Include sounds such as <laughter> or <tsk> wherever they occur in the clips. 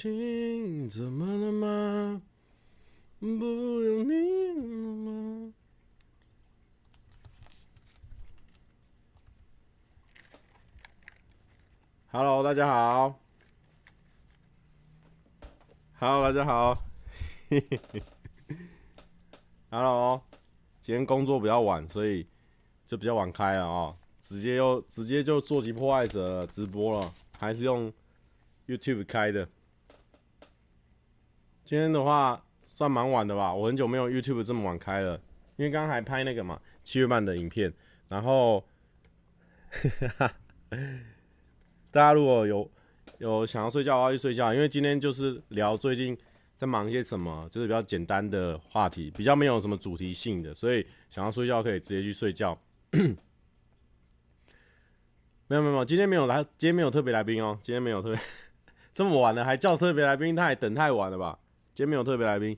情怎么了吗？不用你了吗？Hello，大家好。Hello，大家好。嘿嘿嘿。Hello，今天工作比较晚，所以就比较晚开了啊。直接又直接就做级破坏者直播了，还是用 YouTube 开的。今天的话算蛮晚的吧，我很久没有 YouTube 这么晚开了，因为刚刚还拍那个嘛七月半的影片，然后，<laughs> 大家如果有有想要睡觉的话就睡觉，因为今天就是聊最近在忙些什么，就是比较简单的话题，比较没有什么主题性的，所以想要睡觉可以直接去睡觉。<coughs> 没有没有没有，今天没有来，今天没有特别来宾哦，今天没有特别 <laughs> 这么晚了还叫特别来宾，他也等太晚了吧？今天没有特别来宾，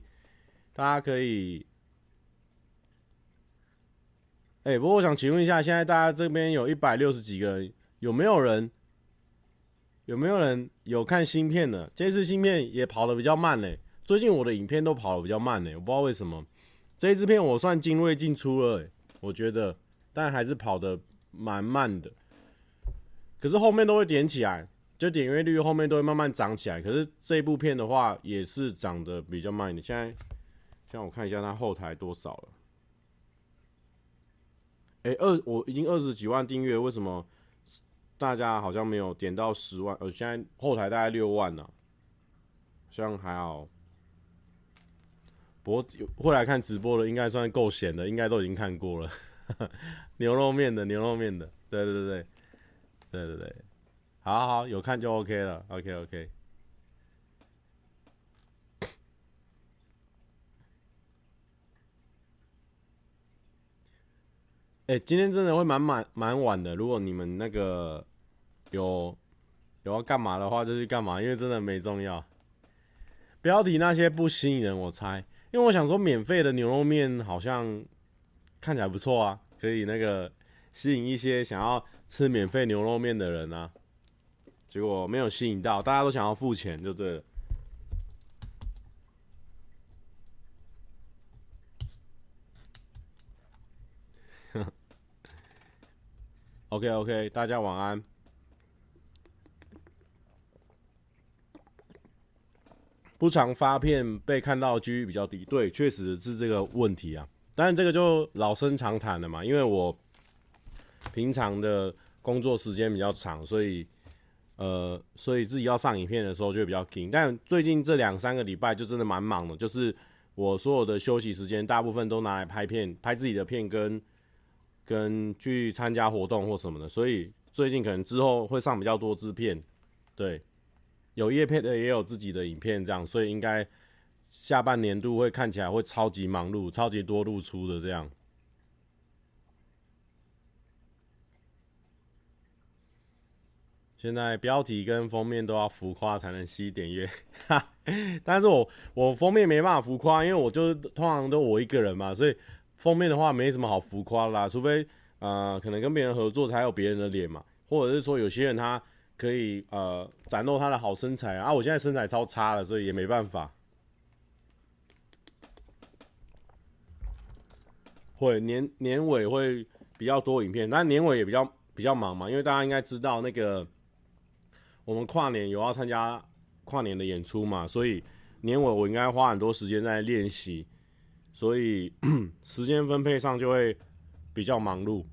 大家可以。哎、不过我想请问一下，现在大家这边有一百六十几个人，有没有人？有没有人有看新片的？这次新片也跑得比较慢嘞。最近我的影片都跑得比较慢嘞，我不知道为什么。这一支片我算精锐进出了，我觉得，但还是跑得蛮慢的。可是后面都会点起来。就点阅率后面都会慢慢涨起来，可是这部片的话也是涨得比较慢一点。现在，像我看一下它后台多少了？哎、二我已经二十几万订阅，为什么大家好像没有点到十万？呃，现在后台大概六万呢、啊，这样还好。不过会来看直播的应该算够闲的，应该都已经看过了。<laughs> 牛肉面的，牛肉面的，对对对对，对对对。好好有看就 OK 了，OK OK。哎、今天真的会蛮蛮蛮晚的。如果你们那个有有要干嘛的话，就去干嘛，因为真的没重要。标题那些不吸引人，我猜，因为我想说免费的牛肉面好像看起来不错啊，可以那个吸引一些想要吃免费牛肉面的人啊。结果没有吸引到，大家都想要付钱，就对了。<laughs> OK OK，大家晚安。不常发片被看到几率比较低，对，确实是这个问题啊。当然这个就老生常谈了嘛，因为我平常的工作时间比较长，所以。呃，所以自己要上影片的时候就会比较紧，但最近这两三个礼拜就真的蛮忙的，就是我所有的休息时间大部分都拿来拍片，拍自己的片跟跟去参加活动或什么的，所以最近可能之后会上比较多支片，对，有业片的也有自己的影片这样，所以应该下半年度会看起来会超级忙碌，超级多露出的这样。现在标题跟封面都要浮夸才能吸点阅，哈，<laughs> 但是我我封面没办法浮夸，因为我就通常都我一个人嘛，所以封面的话没什么好浮夸啦，除非呃可能跟别人合作才有别人的脸嘛，或者是说有些人他可以呃展露他的好身材啊，我现在身材超差了，所以也没办法。会年年尾会比较多影片，但年尾也比较比较忙嘛，因为大家应该知道那个。我们跨年有要参加跨年的演出嘛，所以年尾我应该花很多时间在练习，所以 <clears throat> 时间分配上就会比较忙碌。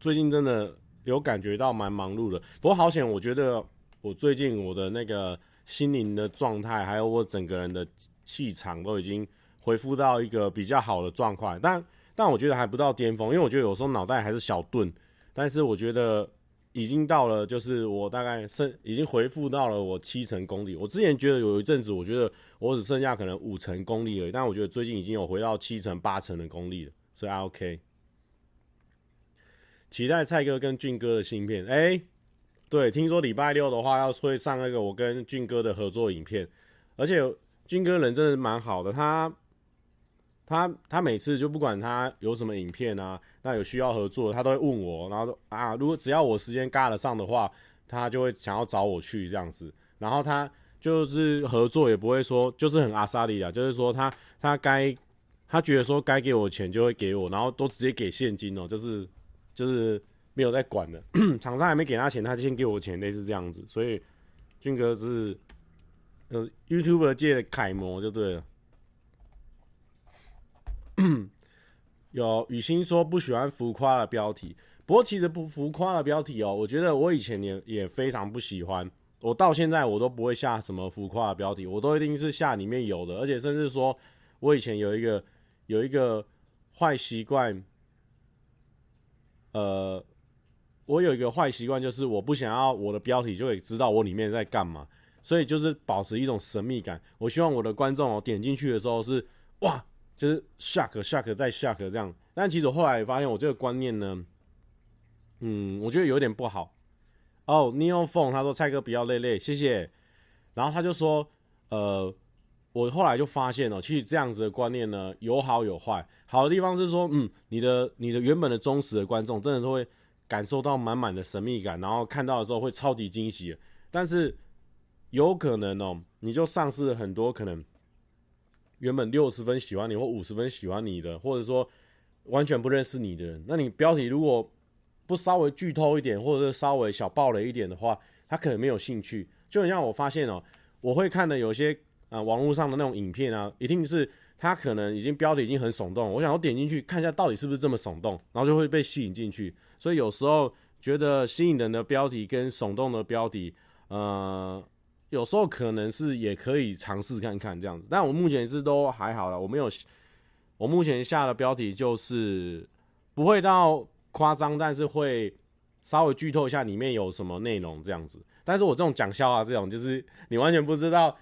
最近真的有感觉到蛮忙碌的，不过好险，我觉得我最近我的那个心灵的状态，还有我整个人的气场都已经恢复到一个比较好的状况，但但我觉得还不到巅峰，因为我觉得有时候脑袋还是小钝，但是我觉得。已经到了，就是我大概剩已经回复到了我七成功力。我之前觉得有一阵子，我觉得我只剩下可能五成功力而已，但我觉得最近已经有回到七成八成的功力了，所以 OK。期待蔡哥跟俊哥的新片，哎、对，听说礼拜六的话要会上那个我跟俊哥的合作影片，而且俊哥人真的蛮好的，他。他他每次就不管他有什么影片啊，那有需要合作，他都会问我，然后啊，如果只要我时间嘎得上的话，他就会想要找我去这样子。然后他就是合作也不会说就是很阿萨利啊，就是说他他该他觉得说该给我钱就会给我，然后都直接给现金哦，就是就是没有在管的，<coughs> 厂商还没给他钱，他就先给我钱，类似这样子，所以俊哥是呃 YouTuber 界的楷模就对了。<clears throat> 有雨欣说不喜欢浮夸的标题，不过其实不浮夸的标题哦，我觉得我以前也也非常不喜欢，我到现在我都不会下什么浮夸的标题，我都一定是下里面有的，而且甚至说我以前有一个有一个坏习惯，呃，我有一个坏习惯就是我不想要我的标题就可以知道我里面在干嘛，所以就是保持一种神秘感，我希望我的观众哦点进去的时候是哇。就是 shock shock 再 shock 这样，但其实我后来发现我这个观念呢，嗯，我觉得有点不好。哦，Neo Phone 他说蔡哥不要累累，谢谢。然后他就说，呃，我后来就发现哦，其实这样子的观念呢，有好有坏。好的地方是说，嗯，你的你的原本的忠实的观众真的都会感受到满满的神秘感，然后看到的时候会超级惊喜。但是有可能哦，你就丧失了很多可能。原本六十分喜欢你或五十分喜欢你的，或者说完全不认识你的人，那你标题如果不稍微剧透一点，或者是稍微小爆雷一点的话，他可能没有兴趣。就很像我发现哦，我会看的有些啊、网络上的那种影片啊，一定是他可能已经标题已经很耸动，我想要点进去看一下到底是不是这么耸动，然后就会被吸引进去。所以有时候觉得吸引人的标题跟耸动的标题，呃。有时候可能是也可以尝试看看这样子，但我目前是都还好了。我没有，我目前下的标题就是不会到夸张，但是会稍微剧透一下里面有什么内容这样子。但是我这种讲笑话这种，就是你完全不知道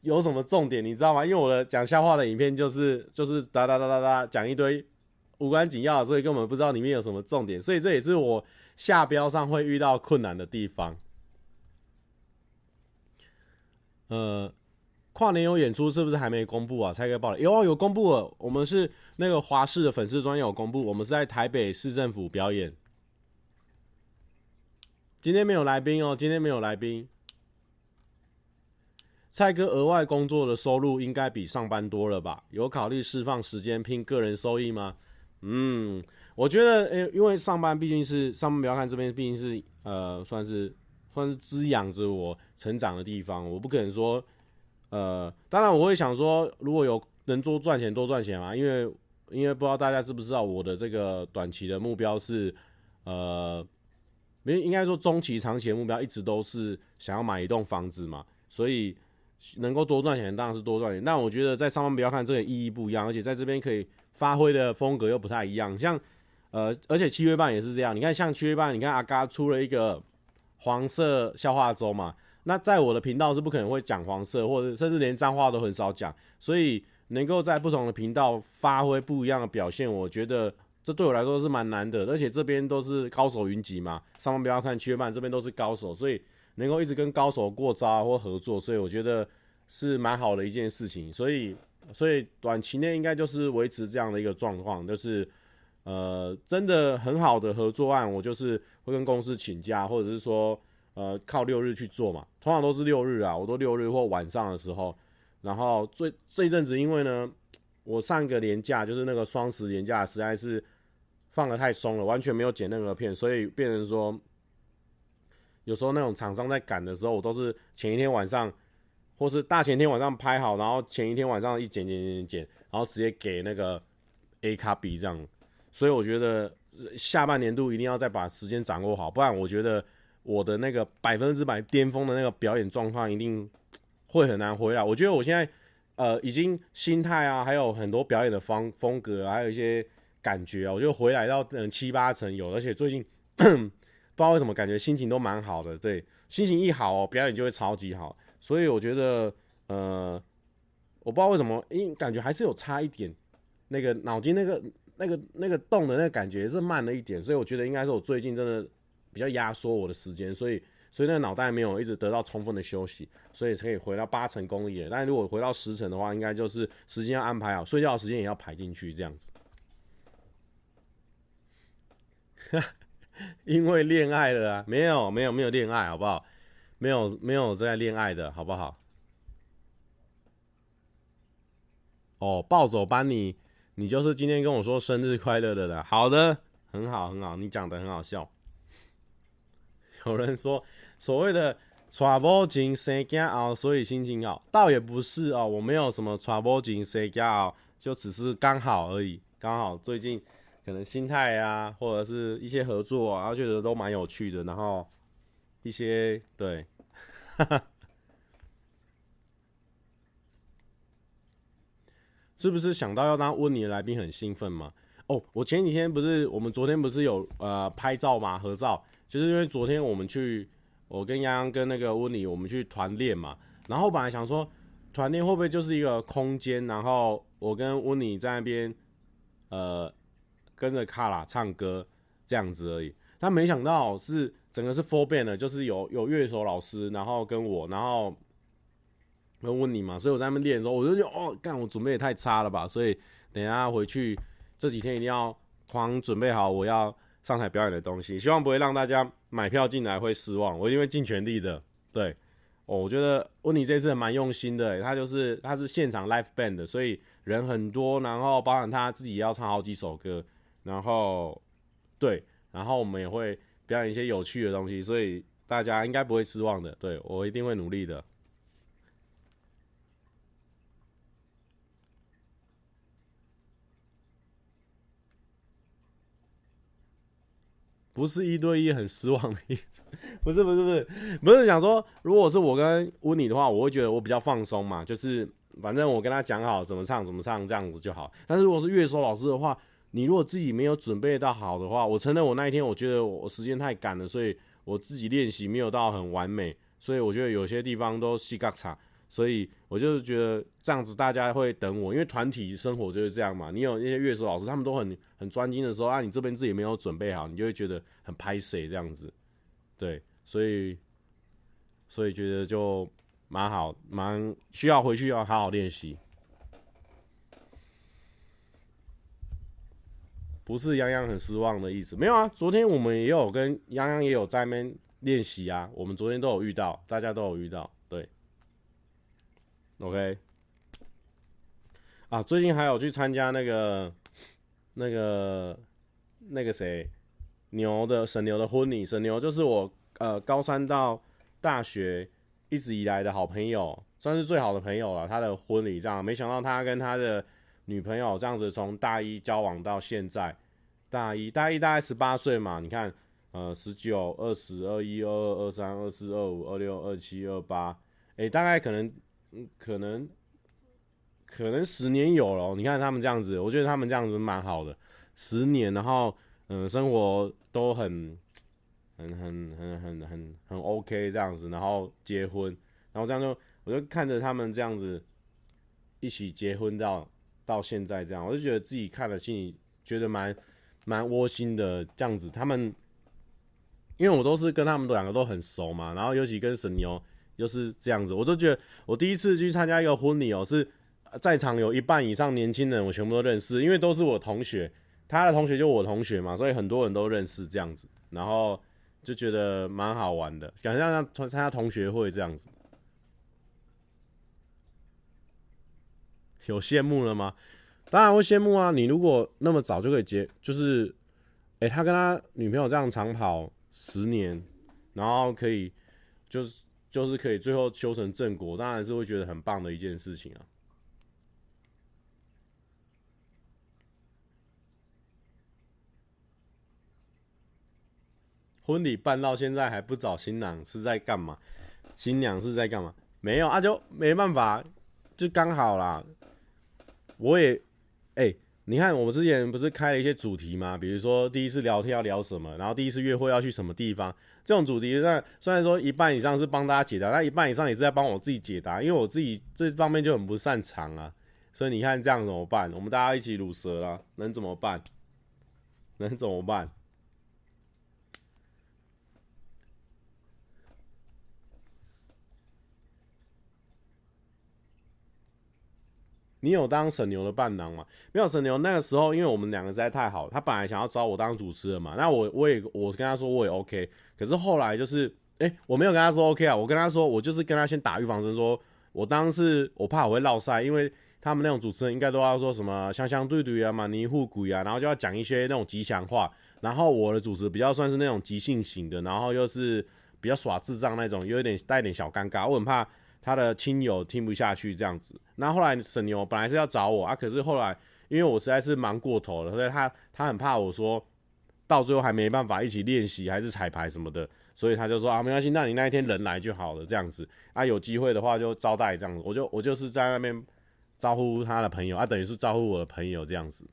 有什么重点，你知道吗？因为我的讲笑话的影片就是就是哒哒哒哒哒讲一堆无关紧要，所以根本不知道里面有什么重点。所以这也是我下标上会遇到困难的地方。呃，跨年有演出是不是还没公布啊？蔡哥报了，有，有公布了。我们是那个华视的粉丝专页有公布，我们是在台北市政府表演。今天没有来宾哦，今天没有来宾。蔡哥额外工作的收入应该比上班多了吧？有考虑释放时间拼个人收益吗？嗯，我觉得，诶、因为上班毕竟是上班，不要看这边，毕竟是呃，算是。算是滋养着我成长的地方，我不可能说，呃，当然我会想说，如果有能多赚钱多赚钱嘛，因为因为不知道大家知不知道我的这个短期的目标是，呃，没应该说中期长期的目标一直都是想要买一栋房子嘛，所以能够多赚钱当然是多赚钱。但我觉得在上班不要看这个意义不一样，而且在这边可以发挥的风格又不太一样，像呃，而且七月半也是这样，你看像七月半，你看阿嘎出了一个。黄色笑话周嘛，那在我的频道是不可能会讲黄色，或者甚至连脏话都很少讲，所以能够在不同的频道发挥不一样的表现，我觉得这对我来说是蛮难的。而且这边都是高手云集嘛，上方不要看七月半，这边都是高手，所以能够一直跟高手过招或合作，所以我觉得是蛮好的一件事情。所以，所以短期内应该就是维持这样的一个状况，就是。呃，真的很好的合作案，我就是会跟公司请假，或者是说，呃，靠六日去做嘛。通常都是六日啊，我都六日或晚上的时候。然后最这一阵子，因为呢，我上一个年假就是那个双十年假，实在是放的太松了，完全没有剪任何片，所以变成说，有时候那种厂商在赶的时候，我都是前一天晚上，或是大前天晚上拍好，然后前一天晚上一剪剪剪剪，然后直接给那个 A 卡 B 这样。所以我觉得下半年度一定要再把时间掌握好，不然我觉得我的那个百分之百巅峰的那个表演状况一定会很难回来。我觉得我现在呃已经心态啊，还有很多表演的方风格，还有一些感觉啊，我就回来到嗯七八成有，而且最近不知道为什么感觉心情都蛮好的，对，心情一好哦，表演就会超级好。所以我觉得呃我不知道为什么，因感觉还是有差一点，那个脑筋那个。那个那个动的那个感觉是慢了一点，所以我觉得应该是我最近真的比较压缩我的时间，所以所以那个脑袋没有一直得到充分的休息，所以可以回到八成功力。但如果回到十成的话，应该就是时间要安排好，睡觉时间也要排进去这样子。<laughs> 因为恋爱了啊？没有没有没有恋爱，好不好？没有没有在恋爱的好不好？哦，暴走班你，你就是今天跟我说生日快乐的了。好的，很好很好，你讲的很好笑。<laughs> 有人说所谓的 trouble 情生骄傲，所以心情好，倒也不是哦，我没有什么 trouble 情生骄傲，就只是刚好而已，刚好最近可能心态啊，或者是一些合作啊，然后觉得都蛮有趣的，然后一些对，哈哈。是不是想到要当温妮的来宾很兴奋吗？哦，我前几天不是，我们昨天不是有呃拍照嘛，合照，就是因为昨天我们去，我跟洋洋跟那个温妮，我们去团练嘛，然后本来想说团练会不会就是一个空间，然后我跟温妮在那边呃跟着卡拉唱歌这样子而已，但没想到是整个是 four band 的，就是有有乐手老师，然后跟我，然后。问你嘛，所以我在那边练的时候，我就觉哦，干我准备也太差了吧，所以等一下回去这几天一定要狂准备好我要上台表演的东西，希望不会让大家买票进来会失望，我一定会尽全力的。对，哦，我觉得温妮这次蛮用心的，他就是他是现场 live band 的，所以人很多，然后包含他自己要唱好几首歌，然后对，然后我们也会表演一些有趣的东西，所以大家应该不会失望的。对，我一定会努力的。不是一对一很失望的意思，不是。不是不是。不是。想说，如果是。我跟温妮的话，我会觉得我比较放松嘛，就是。反正我跟他讲好怎么唱怎么唱这样子就好。但是。如果是。乐手老师的话，你如果自己没有准备到好的话，我承认我那一天我觉得我时间太赶了，所以我自己练习没有到很完美，所以我觉得有些地方都细嘎差。所以我就是觉得这样子大家会等我，因为团体生活就是这样嘛。你有那些乐手老师，他们都很很专精的时候啊，你这边自己没有准备好，你就会觉得很拍谢这样子。对，所以所以觉得就蛮好，蛮需要回去要好好练习。不是洋洋很失望的意思，没有啊。昨天我们也有跟洋洋也有在那边练习啊，我们昨天都有遇到，大家都有遇到。OK，啊，最近还有去参加那个、那个、那个谁牛的沈牛的婚礼。沈牛就是我呃高三到大学一直以来的好朋友，算是最好的朋友了。他的婚礼这样，没想到他跟他的女朋友这样子从大一交往到现在，大一大一大概十八岁嘛，你看呃十九、二十、二一、二二、二三、二四、二五、二六、二七、二八，诶，大概可能。可能可能十年有了。你看他们这样子，我觉得他们这样子蛮好的，十年，然后嗯，生活都很很很很很很很 OK 这样子，然后结婚，然后这样就我就看着他们这样子一起结婚到到现在这样，我就觉得自己看了心里觉得蛮蛮窝心的这样子。他们因为我都是跟他们两个都很熟嘛，然后尤其跟沈牛。就是这样子，我都觉得我第一次去参加一个婚礼哦，是在场有一半以上年轻人，我全部都认识，因为都是我同学，他的同学就我同学嘛，所以很多人都认识这样子，然后就觉得蛮好玩的，感觉像参加同学会这样子。有羡慕了吗？当然会羡慕啊！你如果那么早就可以结，就是，哎、他跟他女朋友这样长跑十年，然后可以就是。就是可以最后修成正果，当然是会觉得很棒的一件事情啊。婚礼办到现在还不找新郎是在干嘛？新娘是在干嘛？没有啊，就没办法，就刚好啦。我也，哎、你看，我们之前不是开了一些主题吗？比如说第一次聊天要聊什么，然后第一次约会要去什么地方，这种主题，那虽然说一半以上是帮大家解答，但一半以上也是在帮我自己解答，因为我自己这方面就很不擅长啊。所以你看这样怎么办？我们大家一起卤蛇啦，能怎么办？能怎么办？你有当沈牛的伴郎吗？没有，沈牛那个时候，因为我们两个实在太好，他本来想要找我当主持人嘛。那我我也我跟他说我也 OK，可是后来就是哎、我没有跟他说 OK 啊，我跟他说，我就是跟他先打预防针，说我当时我怕我会落赛，因为他们那种主持人应该都要说什么香香对对啊嘛，尼护鬼啊，然后就要讲一些那种吉祥话，然后我的主持比较算是那种即兴型的，然后又是比较耍智障那种，又有点带点小尴尬，我很怕他的亲友听不下去这样子。那，后来沈牛本来是要找我啊，可是后来因为我实在是忙过头了，所以他他很怕我说到最后还没办法一起练习还是彩排什么的。所以他就说啊，没关系，那你那一天人来就好了，这样子啊，有机会的话就招待这样子，我就我就是在那边招呼他的朋友啊，等于是招呼我的朋友这样子。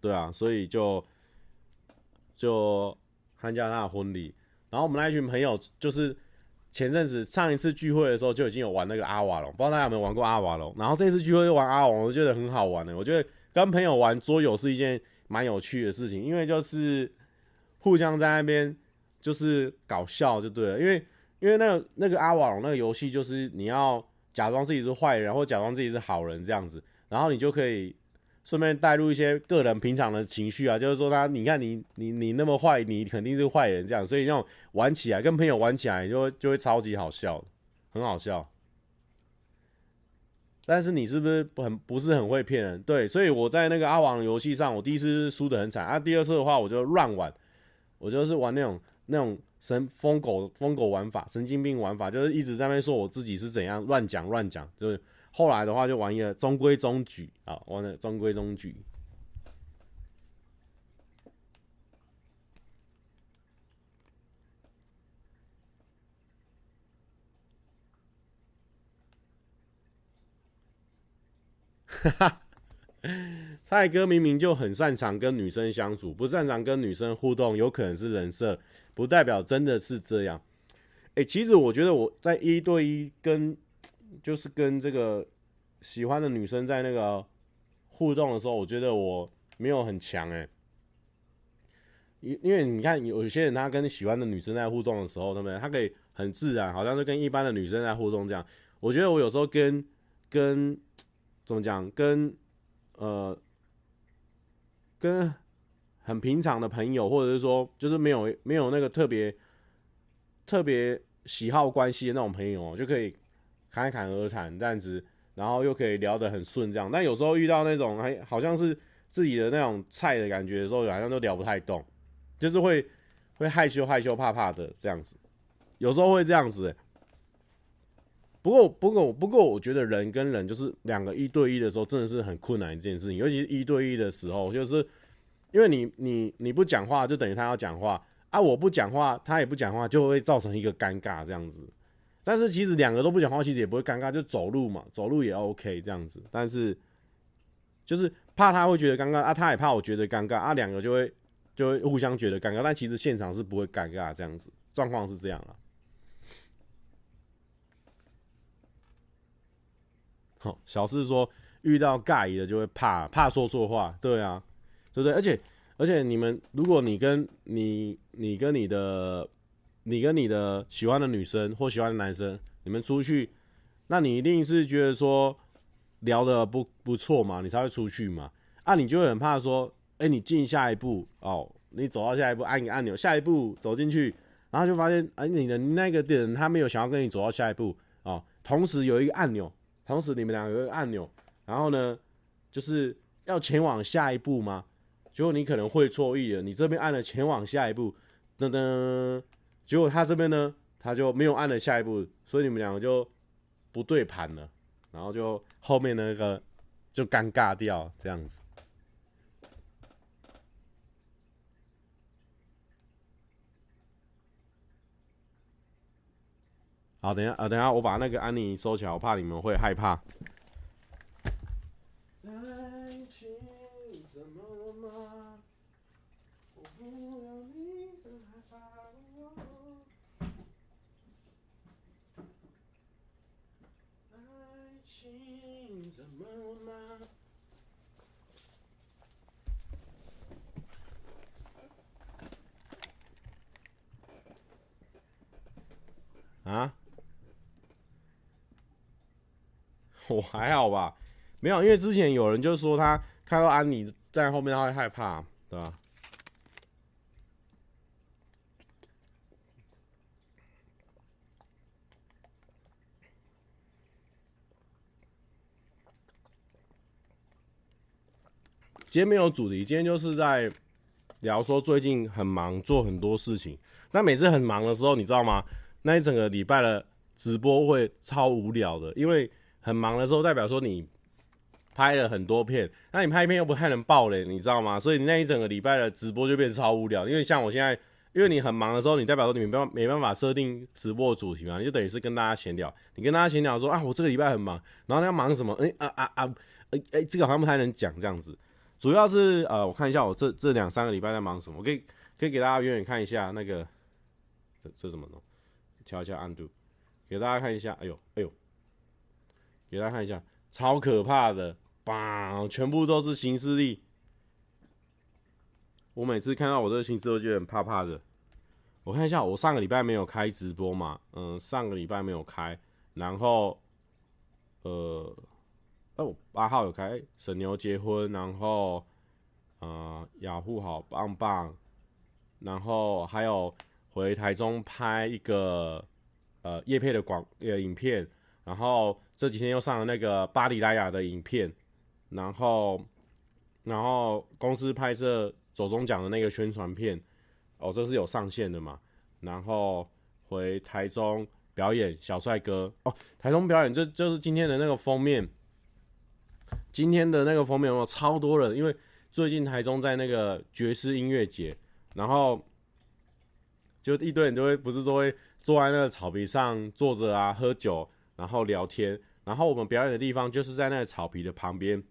对啊，所以就就参加他的婚礼，然后我们那一群朋友就是前阵子上一次聚会的时候就已经有玩那个阿瓦隆，不知道大家有没有玩过阿瓦隆？然后这次聚会又玩阿瓦隆，我觉得很好玩的，我觉得跟朋友玩桌游是一件。蛮有趣的事情，因为就是互相在那边就是搞笑就对了，因为因为那个那个阿瓦隆那个游戏就是你要假装自己是坏人，或假装自己是好人这样子，然后你就可以顺便带入一些个人平常的情绪啊，就是说他你看你你你那么坏，你肯定是坏人这样，所以那种玩起来跟朋友玩起来就就会超级好笑，很好笑。但是你是不是不很不是很会骗人？对，所以我在那个阿王游戏上，我第一次输得很惨啊。第二次的话，我就乱玩，我就是玩那种那种神疯狗疯狗玩法，神经病玩法，就是一直在那边说我自己是怎样乱讲乱讲。就是后来的话，就玩一个中规中矩啊，玩的中规中矩。哈哈，蔡哥明明就很擅长跟女生相处，不擅长跟女生互动，有可能是人设，不代表真的是这样。哎、其实我觉得我在一对一跟，就是跟这个喜欢的女生在那个互动的时候，我觉得我没有很强哎。因因为你看有些人他跟喜欢的女生在互动的时候，对不对？他可以很自然，好像是跟一般的女生在互动这样。我觉得我有时候跟跟。怎么讲？跟呃，跟很平常的朋友，或者是说，就是没有没有那个特别特别喜好关系的那种朋友哦，就可以侃侃而谈这样子，然后又可以聊得很顺这样。但有时候遇到那种还好像是自己的那种菜的感觉的时候，好像都聊不太动，就是会会害羞害羞怕怕的这样子，有时候会这样子。不过，不过，不过，我觉得人跟人就是两个一对一的时候，真的是很困难一件事情。尤其是一对一的时候，就是因为你你你不讲话，就等于他要讲话啊；我不讲话，他也不讲话，就会造成一个尴尬这样子。但是其实两个都不讲话，其实也不会尴尬，就走路嘛，走路也 OK 这样子。但是就是怕他会觉得尴尬啊，他也怕我觉得尴尬啊，两个就会就会互相觉得尴尬。但其实现场是不会尴尬这样子，状况是这样了。<laughs> 好，小四说遇到尬意的就会怕，怕说错话，对啊，对不对？而且而且你们，如果你跟你你跟你的你跟你的喜欢的女生或喜欢的男生，你们出去，那你一定是觉得说聊的不不错嘛，你才会出去嘛。啊，你就会很怕说，哎，你进下一步哦，你走到下一步按一个按钮，下一步走进去，然后就发现，哎，你的那个人他没有想要跟你走到下一步哦，同时有一个按钮。同时，你们俩有一个按钮，然后呢，就是要前往下一步吗？结果你可能会错意了，你这边按了前往下一步，噔噔，结果他这边呢，他就没有按了下一步，所以你们两个就不对盘了，然后就后面那个就尴尬掉这样子。好，等下啊，等下，我把那个安妮收起来，我怕你们会害怕。啊？<laughs> 我还好吧没有因为之前有人就说他看到安妮在后面他会害怕对吧？今天没有主题今天就是在聊说最近很忙做很多事情。但每次很忙的时候你知道吗？那一整个礼拜的直播会超无聊的，因为很忙的时候代表说你拍了很多片，那你拍片又不太能爆嘞，你知道吗？所以你那一整个礼拜的直播就变超无聊。因为像我现在，因为你很忙的时候，你代表说你没办没办法设定直播主题嘛，你就等于是跟大家闲聊。你跟大家闲聊说啊，我这个礼拜很忙，然后你要忙什么？哎、啊啊啊，哎、欸、哎，这个好像不太能讲这样子。主要是呃，我看一下我这这两三个礼拜在忙什么，我可以可以给大家远远看一下那个这这怎么弄？调一下暗度给大家看一下。哎呦哎呦，给大家看一下，超可怕的，棒，全部都是行事历。我每次看到我这个行事历，我就很怕怕的。我看一下，我上个礼拜没有开直播嘛？嗯，上个礼拜没有开，然后呃。哦，八号有开沈牛结婚，然后，呃，雅虎好棒棒，然后还有回台中拍一个呃叶配的广呃影片，然后这几天又上了那个巴黎莱雅的影片，然后然后公司拍摄走钟奖的那个宣传片，哦，这是有上线的嘛？然后回台中表演小帅哥哦，台中表演这就是今天的那个封面。今天的那个封面有没有超多人，因为最近台中在那个爵士音乐节，然后就一堆人就会不是都会坐在那个草皮上坐着啊，喝酒，然后聊天，然后我们表演的地方就是在那个草皮的旁边，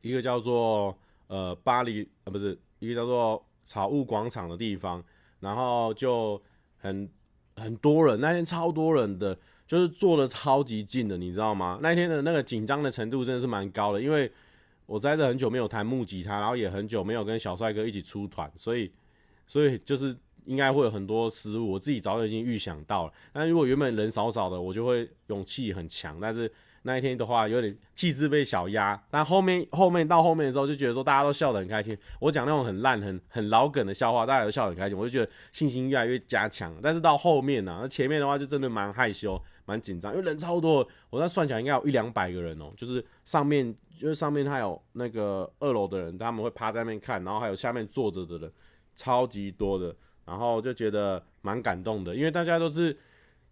一个叫做呃巴黎啊，不是一个叫做草悟广场的地方，然后就很很多人，那天超多人的。就是坐的超级近的，你知道吗？那天的那个紧张的程度真的是蛮高的，因为我在这很久没有弹木吉他，然后也很久没有跟小帅哥一起出团，所以，所以就是应该会有很多失误，我自己早就已经预想到了。但如果原本人少少的，我就会勇气很强，但是。那一天的话，有点气势被小压，但后面后面到后面的时候，就觉得说大家都笑得很开心。我讲那种很烂、很很老梗的笑话，大家都笑得很开心，我就觉得信心越来越加强。但是到后面呢、那前面的话就真的蛮害羞、蛮紧张，因为人超多。我在算起来应该有一两百个人哦、就是上面就是上面还有那个二楼的人，他们会趴在那边看，然后还有下面坐着的人，超级多的，然后就觉得蛮感动的，因为大家都是。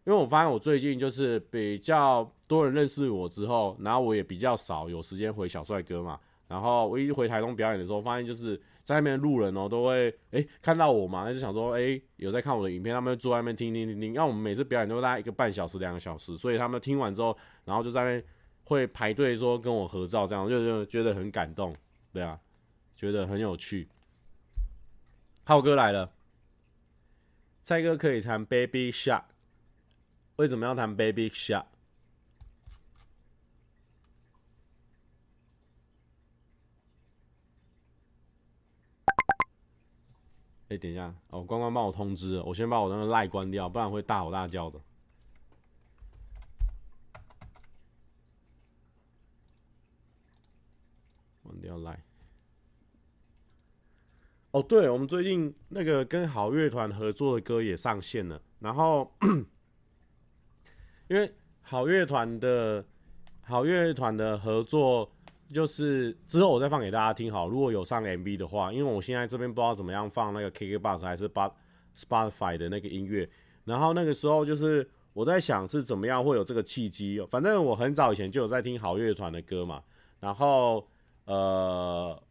因为我发现我最近就是比较多人认识我之后，然后我也比较少有时间回小帅哥嘛。然后我一回台东表演的时候，发现就是在那边路人哦、都会哎、看到我嘛，那就想说哎、有在看我的影片，他们就坐在那边听听听听。因为我们每次表演都大概一个半小时两个小时，所以他们听完之后，然后就在那边会排队说跟我合照，这样就就觉得很感动，对啊，觉得很有趣。浩哥来了，蔡哥可以弹 Baby Shark。为什么要弹 Baby Shark？哎，等一下，哦，关关帮我通知了，我先把我那个赖关掉，不然会大吼大叫的。关掉赖。哦，对，我们最近那个跟好乐团合作的歌也上线了，然后。因为好乐团的好乐团的合作，就是之后我再放给大家听好。如果有上 MV 的话，因为我现在这边不知道怎么样放那个 KKBOX 还是 Spotify 的那个音乐。然后那个时候就是我在想是怎么样会有这个契机。反正我很早以前就有在听好乐团的歌嘛，然后呃，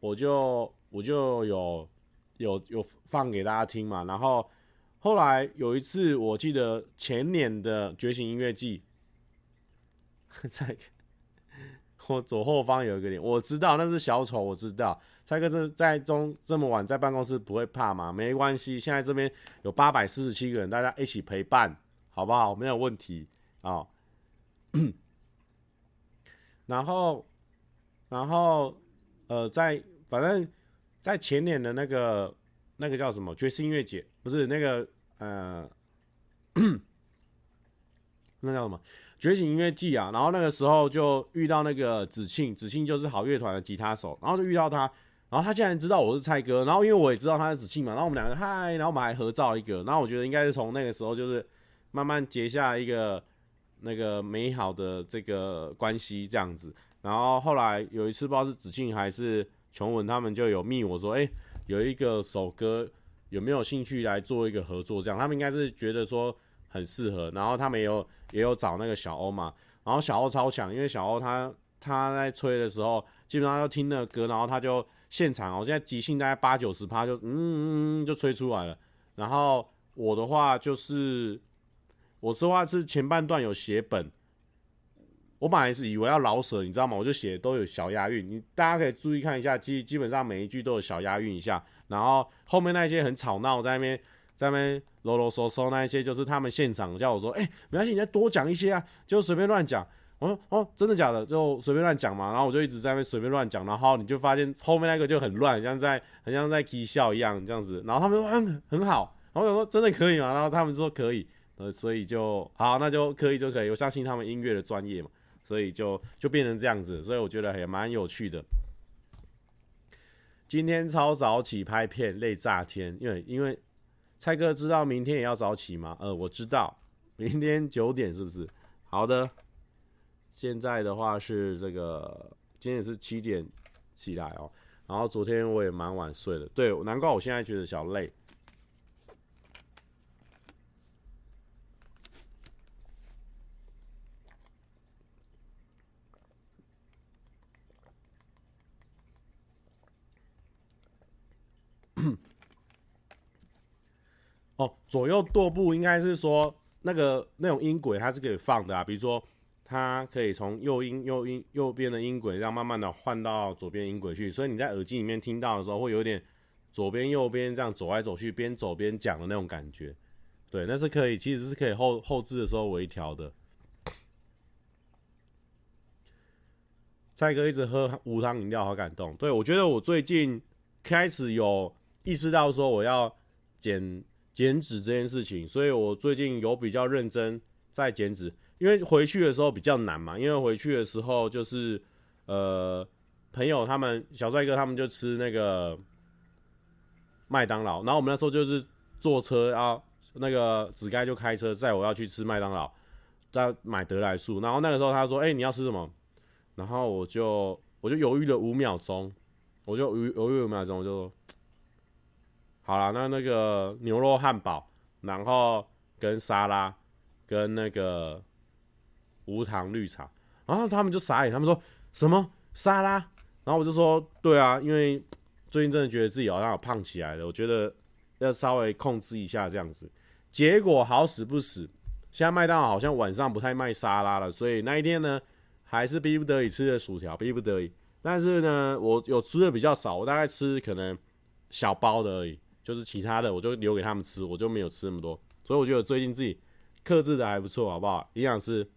我就我就有有有放给大家听嘛，然后。后来有一次，我记得前年的觉醒音乐季，<laughs> 在我左后方有一个点，我知道那是小丑，我知道蔡哥这在中这么晚在办公室不会怕吗？没关系，现在这边有八百四十七个人，大家一起陪伴，好不好？没有问题啊、<coughs> 然后，然后，呃，在反正，在前年的那个。那个叫什么爵士音乐节？不是那个呃，<clears throat> 那叫什么觉醒音乐季啊？然后那个时候就遇到那个子庆，子庆就是好乐团的吉他手，然后就遇到他，然后他竟然知道我是蔡哥，然后因为我也知道他是子庆嘛，然后我们两个嗨，然后我们还合照一个，然后我觉得应该是从那个时候就是慢慢结下一个那个美好的这个关系这样子。然后后来有一次不知道是子庆还是琼文，他们就有密我说，哎、有一个首歌有没有兴趣来做一个合作？这样他们应该是觉得说很适合，然后他们也有也有找那个小欧嘛，然后小欧超强，因为小欧他他在吹的时候，基本上就听那个歌，然后他就现场哦，现在即兴大概八九十趴就嗯嗯嗯就吹出来了。然后我的话就是我说话是前半段有写本。我本来是以为要老舍，你知道吗？我就写都有小押韵，你大家可以注意看一下，基基本上每一句都有小押韵一下。然后后面那些很吵闹，在那边在那边啰啰嗦嗦那一些，就是他们现场叫我说，哎、没关系，你再多讲一些啊，就随便乱讲。我说哦，真的假的？就随便乱讲嘛。然后我就一直在那边随便乱讲，然后你就发现后面那个就很乱，像在很像在起笑一样这样子。然后他们说嗯很好，然后我说真的可以吗？然后他们说可以，呃，所以就好，那就可以就可以。我相信他们音乐的专业嘛。所以就就变成这样子，所以我觉得也蛮有趣的。今天超早起拍片，累炸天，因为因为蔡哥知道明天也要早起吗？呃，我知道，明天九点是不是？好的，现在的话是这个，今天也是七点起来哦。然后昨天我也蛮晚睡的，对，难怪我现在觉得小累。哦，左右踱步应该是说那个那种音轨它是可以放的啊，比如说它可以从右音右音右边的音轨，这样慢慢的换到左边音轨去，所以你在耳机里面听到的时候会有点左边右边这样走来走去，边走边讲的那种感觉。对，那是可以，其实是可以后后置的时候微调的。蔡哥一直喝无糖饮料，好感动。对，我觉得我最近开始有意识到说我要减。减脂这件事情，所以我最近有比较认真在减脂，因为回去的时候比较难嘛，因为回去的时候就是呃朋友他们小帅哥他们就吃那个麦当劳，然后我们那时候就是坐车啊，那个子该就开车载我要去吃麦当劳，再买得来速，然后那个时候他说：“哎、你要吃什么？”然后我就我就犹豫了五秒钟，我就犹犹豫五秒钟，我就。好了，那那个牛肉汉堡，然后跟沙拉，跟那个无糖绿茶，然后他们就傻眼，他们说什么沙拉？然后我就说对啊，因为最近真的觉得自己好像有胖起来了，我觉得要稍微控制一下这样子。结果好死不死，现在麦当劳好像晚上不太卖沙拉了，所以那一天呢，还是逼不得已吃的薯条，逼不得已。但是呢，我有吃的比较少，我大概吃可能小包的而已。就是其他的，我就留给他们吃，我就没有吃那么多。所以我觉得最近自己克制的还不错，好不好？营养师，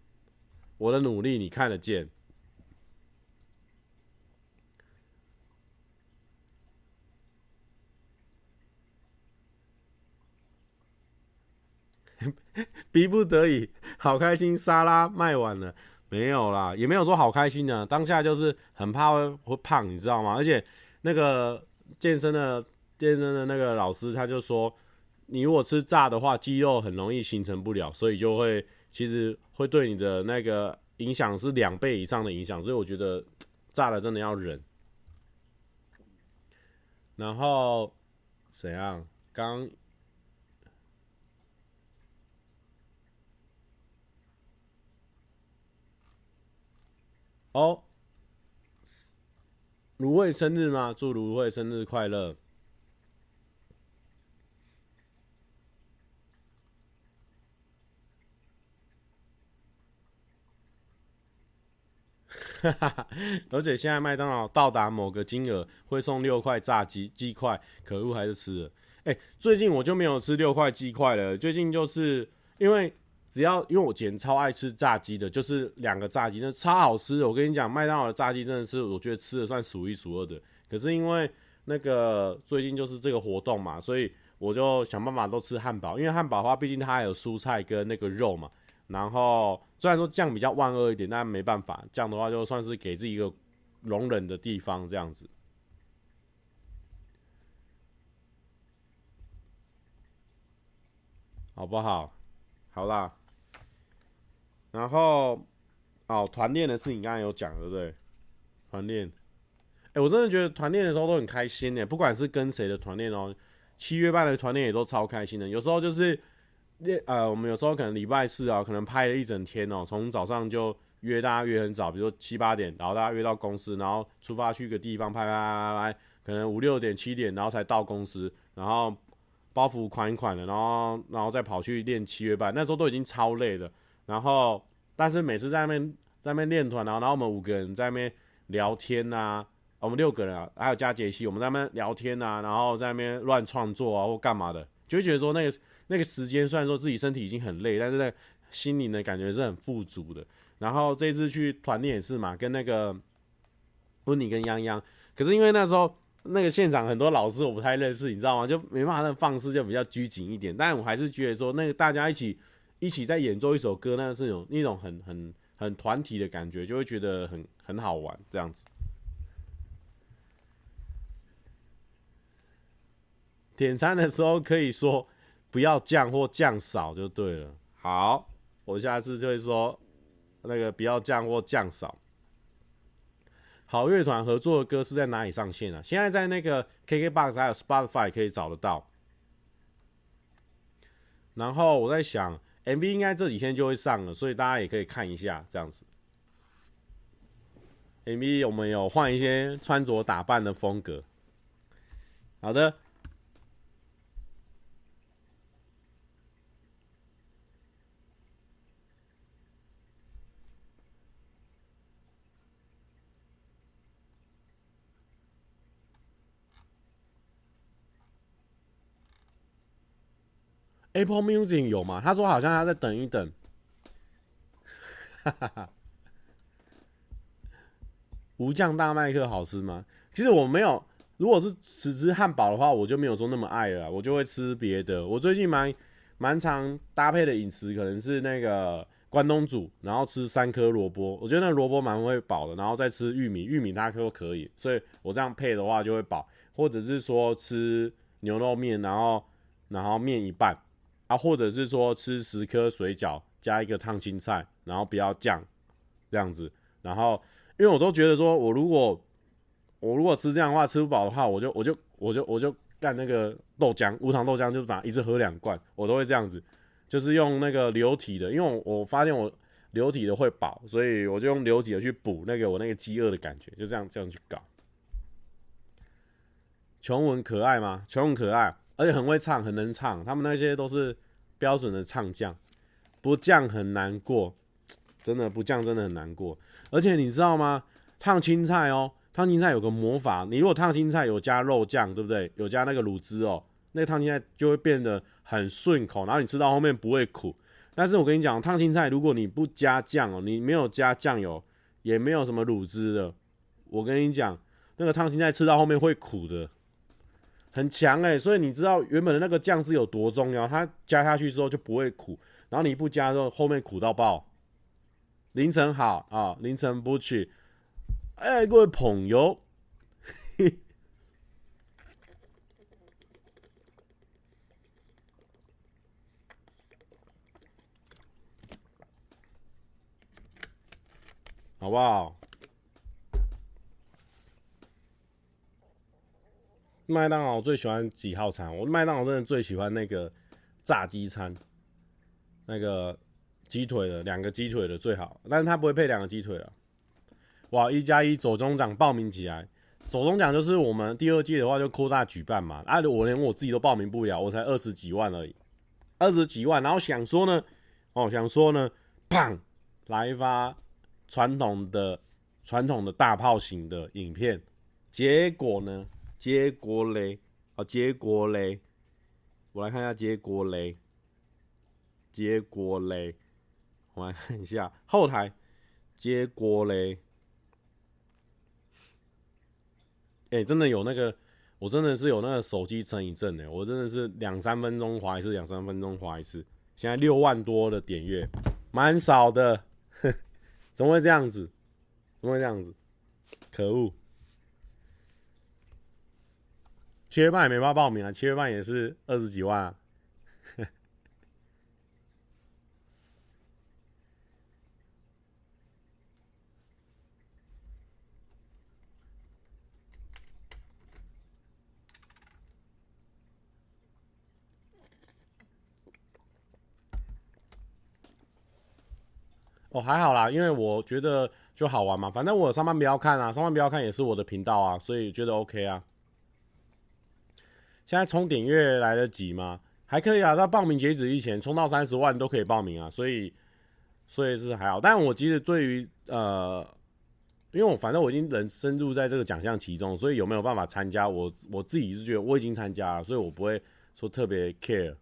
我的努力你看得见。<laughs> 逼不得已，好开心，沙拉卖完了，没有啦，也没有说好开心的，当下就是很怕会会胖，你知道吗？而且那个健身的。健身的那个老师他就说，你如果吃炸的话，肌肉很容易形成不了，所以就会其实会对你的那个影响是两倍以上的影响，所以我觉得炸了真的要忍。然后怎样？刚哦，芦荟生日吗？祝芦荟生日快乐！哈 <laughs> 哈而且现在麦当劳到达某个金额会送六块炸鸡鸡块，可恶还是吃了。哎、最近我就没有吃六块鸡块了。最近就是因为只要因为我姐超爱吃炸鸡的，就是两个炸鸡，那超好吃的。我跟你讲，麦当劳的炸鸡真的是我觉得吃的算数一数二的。可是因为那个最近就是这个活动嘛，所以我就想办法都吃汉堡。因为汉堡的话，毕竟它还有蔬菜跟那个肉嘛。然后虽然说酱比较万恶一点，但没办法，这样的话就算是给自己一个容忍的地方，这样子，好不好？好啦。然后哦，团练的事情刚才有讲，对不对？团练，哎，我真的觉得团练的时候都很开心诶，不管是跟谁的团练哦，七月半的团练也都超开心的。有时候就是，练呃，我们有时候可能礼拜四啊，可能拍了一整天哦，从早上就约大家约很早，比如说七八点，然后大家约到公司，然后出发去一个地方拍拍拍拍，可能五六点七点，然后才到公司，然后包袱款款的，然后然后再跑去练七月半，那时候都已经超累的。然后，但是每次在那边在那边练团，然后然后我们五个人在那边聊天呐、我们六个人啊，还有加杰西，我们在那边聊天呐、然后在那边乱创作啊或干嘛的，就会觉得说那个那个时间虽然说自己身体已经很累，但是在心灵的感觉是很富足的。然后这次去团练也是嘛，跟那个温妮跟泱泱，可是因为那时候那个现场很多老师我不太认识，你知道吗？就没办法，那放肆就比较拘谨一点。但我还是觉得说那个大家一起。一起在演奏一首歌，那是有那种很很很团体的感觉，就会觉得很很好玩这样子。点餐的时候可以说不要降或降少就对了。好，我下次就会说那个不要降或降少。好乐团合作的歌是在哪里上线啊？现在在那个 KKBOX 还有 Spotify 可以找得到。然后我在想。MV 应该这几天就会上了，所以大家也可以看一下这样子。MV 有没有换一些穿着打扮的风格。好的。Apple Music 有吗？他说好像他在等一等。哈哈哈。无酱大麦克好吃吗？其实我没有，如果是只吃汉堡的话，我就没有说那么爱了，我就会吃别的。我最近蛮蛮常搭配的饮食，可能是那个关东煮，然后吃三颗萝卜，我觉得那萝卜蛮会饱的，然后再吃玉米，玉米大颗都可以，所以我这样配的话就会饱。或者是说吃牛肉面，然后然后面一半。啊，或者是说吃十颗水饺加一个烫青菜，然后不要酱，这样子。然后，因为我都觉得说，我如果我如果吃这样的话，吃不饱的话，我就我就我就我就干那个豆浆，无糖豆浆，就把一直喝两罐，我都会这样子，就是用那个流体的，因为我我发现我流体的会饱，所以我就用流体的去补那个我那个饥饿的感觉，就这样这样去搞。琼文可爱吗？琼文可爱。而且很会唱，很能唱，他们那些都是标准的唱将，不降很难过，真的不降真的很难过。而且你知道吗？烫青菜哦，烫青菜有个魔法，你如果烫青菜有加肉酱，对不对？有加那个卤汁哦，那个烫青菜就会变得很顺口，然后你吃到后面不会苦。但是我跟你讲，烫青菜如果你不加酱哦，你没有加酱油，也没有什么卤汁的，我跟你讲，那个烫青菜吃到后面会苦的。很强哎、所以你知道原本的那个酱是有多重要？它加下去之后就不会苦，然后你不加之后后面苦到爆。凌晨好啊，凌晨不去。哎，各位朋友，好不好？麦当劳最喜欢几号餐？我麦当劳真的最喜欢那个炸鸡餐，那个鸡腿的两个鸡腿的最好，但是他不会配两个鸡腿了。哇，一加一左中奖报名起来，左中奖就是我们第二届的话就扩大举办嘛。啊，我连我自己都报名不了，我才二十几万而已，二十几万，然后想说呢，哦，想说呢，砰，来一发传统的传统的大炮型的影片，结果呢？结果嘞，啊，结果嘞，我来看一下结果嘞，结果嘞，我来看一下后台，结果嘞，哎、真的有那个，我真的是有那个手机成瘾症哎，我真的是两三分钟滑一次，两三分钟滑一次，现在六万多的点阅，蛮少的，<laughs> 怎么会这样子？怎么会这样子？可恶！七月半也没办法报名啊，七月半也是二十几万、啊。哦，还好啦，因为我觉得就好玩嘛，反正我上班不要看啊，上班不要看也是我的频道啊，所以觉得 OK 啊。现在冲点阅来得及吗？还可以啊，到报名截止以前冲到三十万都可以报名啊，所以所以是还好。但我其实对于呃，因为我反正我已经人深入在这个奖项其中，所以有没有办法参加，我我自己是觉得我已经参加了，所以我不会说特别 care。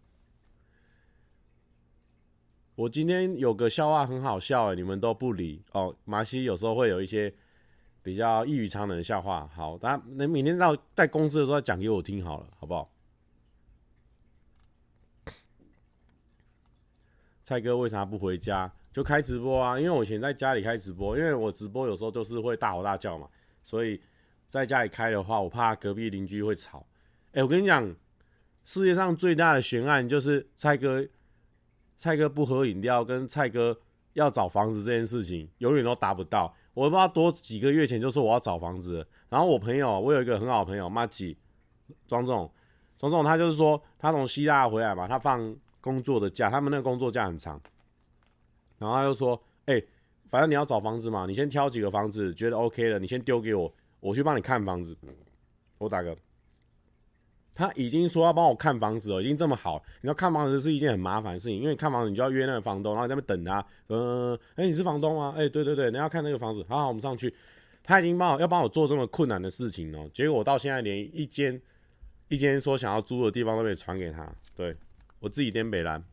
我今天有个笑话很好笑哎，你们都不理哦。马西有时候会有一些比较异于常人的笑话，好，大家那明天到在公司的时候讲给我听好了，好不好？蔡哥为啥不回家就开直播啊？因为我以前在家里开直播，因为我直播有时候都是会大吼大叫嘛，所以在家里开的话，我怕隔壁邻居会吵。哎、我跟你讲，世界上最大的悬案就是蔡哥。蔡哥不喝饮料，跟蔡哥要找房子这件事情，永远都达不到。我不知道多几个月前就说我要找房子，然后我朋友，我有一个很好的朋友，马吉庄总，庄总他就是说他从希腊回来嘛，他放工作的假，他们那个工作假很长，然后他就说，哎、反正你要找房子嘛，你先挑几个房子，觉得 OK 的，你先丢给我，我去帮你看房子。我打个。他已经说要帮我看房子了，已经这么好。你要看房子是一件很麻烦的事情，因为你看房子你就要约那个房东，然后在那边等他。嗯，哎，你是房东吗？哎，对对对，你要看那个房子。好好，我们上去。他已经帮我要帮我做这么困难的事情哦，结果我到现在连一间一间说想要租的地方都没传给他。对，我自己颠北兰。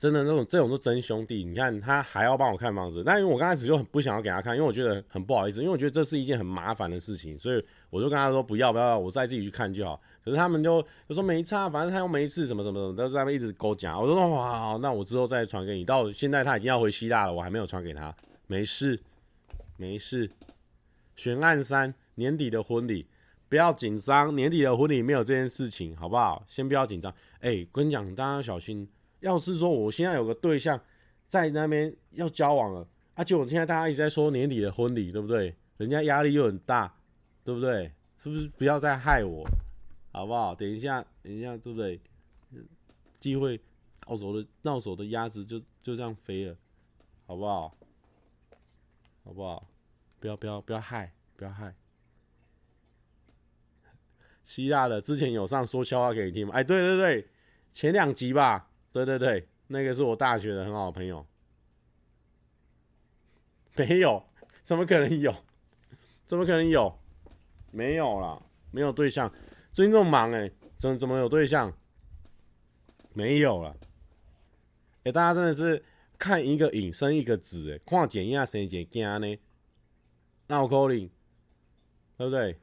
真的那种这种是真兄弟，你看他还要帮我看房子，那因为我刚开始就很不想要给他看，因为我觉得很不好意思，因为我觉得这是一件很麻烦的事情，所以我就跟他说不要不要，我再自己去看就好。可是他们就就说没差，反正他又没事，什么什么什么，都在那边一直跟我讲。我说哇，那我之后再传给你。到现在他已经要回希腊了，我还没有传给他，没事没事。悬案三年底的婚礼，不要紧张，年底的婚礼没有这件事情，好不好？先不要紧张。哎、欸，跟你讲，大家要小心。要是说我现在有个对象在那边要交往了，而且我现在大家一直在说年底的婚礼，对不对？人家压力又很大，对不对？是不是不要再害我，好不好？等一下，等一下，对不对？机会到手的到手的鸭子就就这样飞了，好不好？好不好？不要不要不要害，不要害。希腊的之前有上说笑话给你听吗？哎，对对对，前两集吧。对对对，那个是我大学的很好的朋友。没有，怎么可能有？怎么可能有？没有啦，没有对象。最近这么忙哎，怎么怎么有对象？没有了。哎，大家真的是看一个影生一个子哎，看剪一下生一件囝呢？那我扣你，对不对？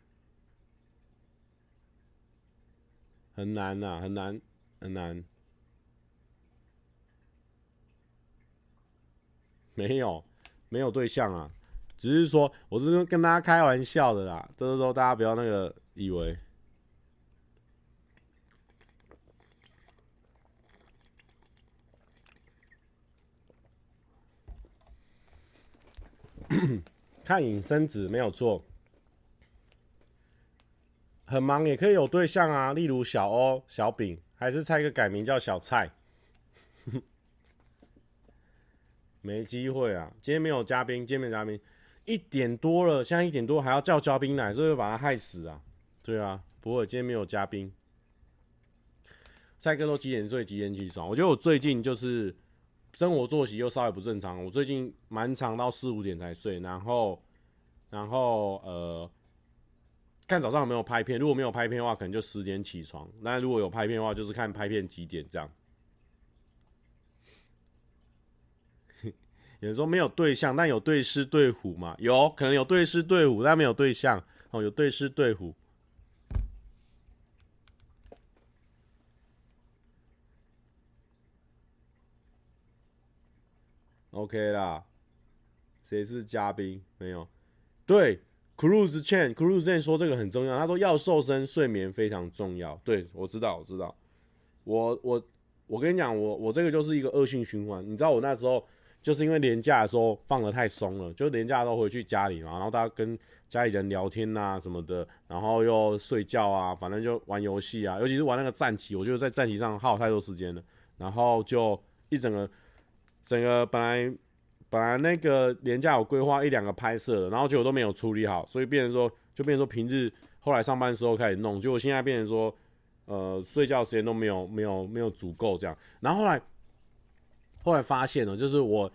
很难呐，很难，很难。<laughs> 没有，没有对象啊，只是说我是跟大家开玩笑的啦，就是说大家不要那个以为。<coughs> 看影生子没有错，很忙也可以有对象啊，例如小欧、小饼，还是猜个改名叫小蔡。没机会啊！今天没有嘉宾，今天没有嘉宾，一点多了，现在一点多还要叫嘉宾来，是不是把他害死啊？对啊，不会，今天没有嘉宾。蔡哥都几点睡？几点起床？我觉得我最近就是生活作息又稍微不正常，我最近蛮长到四五点才睡，然后，然后呃，看早上有没有拍片，如果没有拍片的话，可能就十点起床。那如果有拍片的话，就是看拍片几点这样。有人说没有对象，但有对狮对虎嘛？有可能有对狮对虎，但没有对象哦。有对狮对虎，OK 啦。谁是嘉宾？没有。对，Cruise Chen，Cruise Chen 说这个很重要。他说要瘦身，睡眠非常重要。对，我知道，我知道。我我我跟你讲，我我这个就是一个恶性循环。你知道我那时候。就是因为连假的时候放得太松了，就连假都回去家里嘛，然后大家跟家里人聊天啊什么的，然后又睡觉啊，反正就玩游戏啊，尤其是玩那个战棋，我觉得在战棋上耗太多时间了，然后就一整个整个本来本来那个连假有规划一两个拍摄的，然后结果都没有处理好，所以变成说就变成说平日后来上班时候开始弄，结果现在变成说呃睡觉时间都没有没有没有足够这样，然后后来。后来发现了，就是我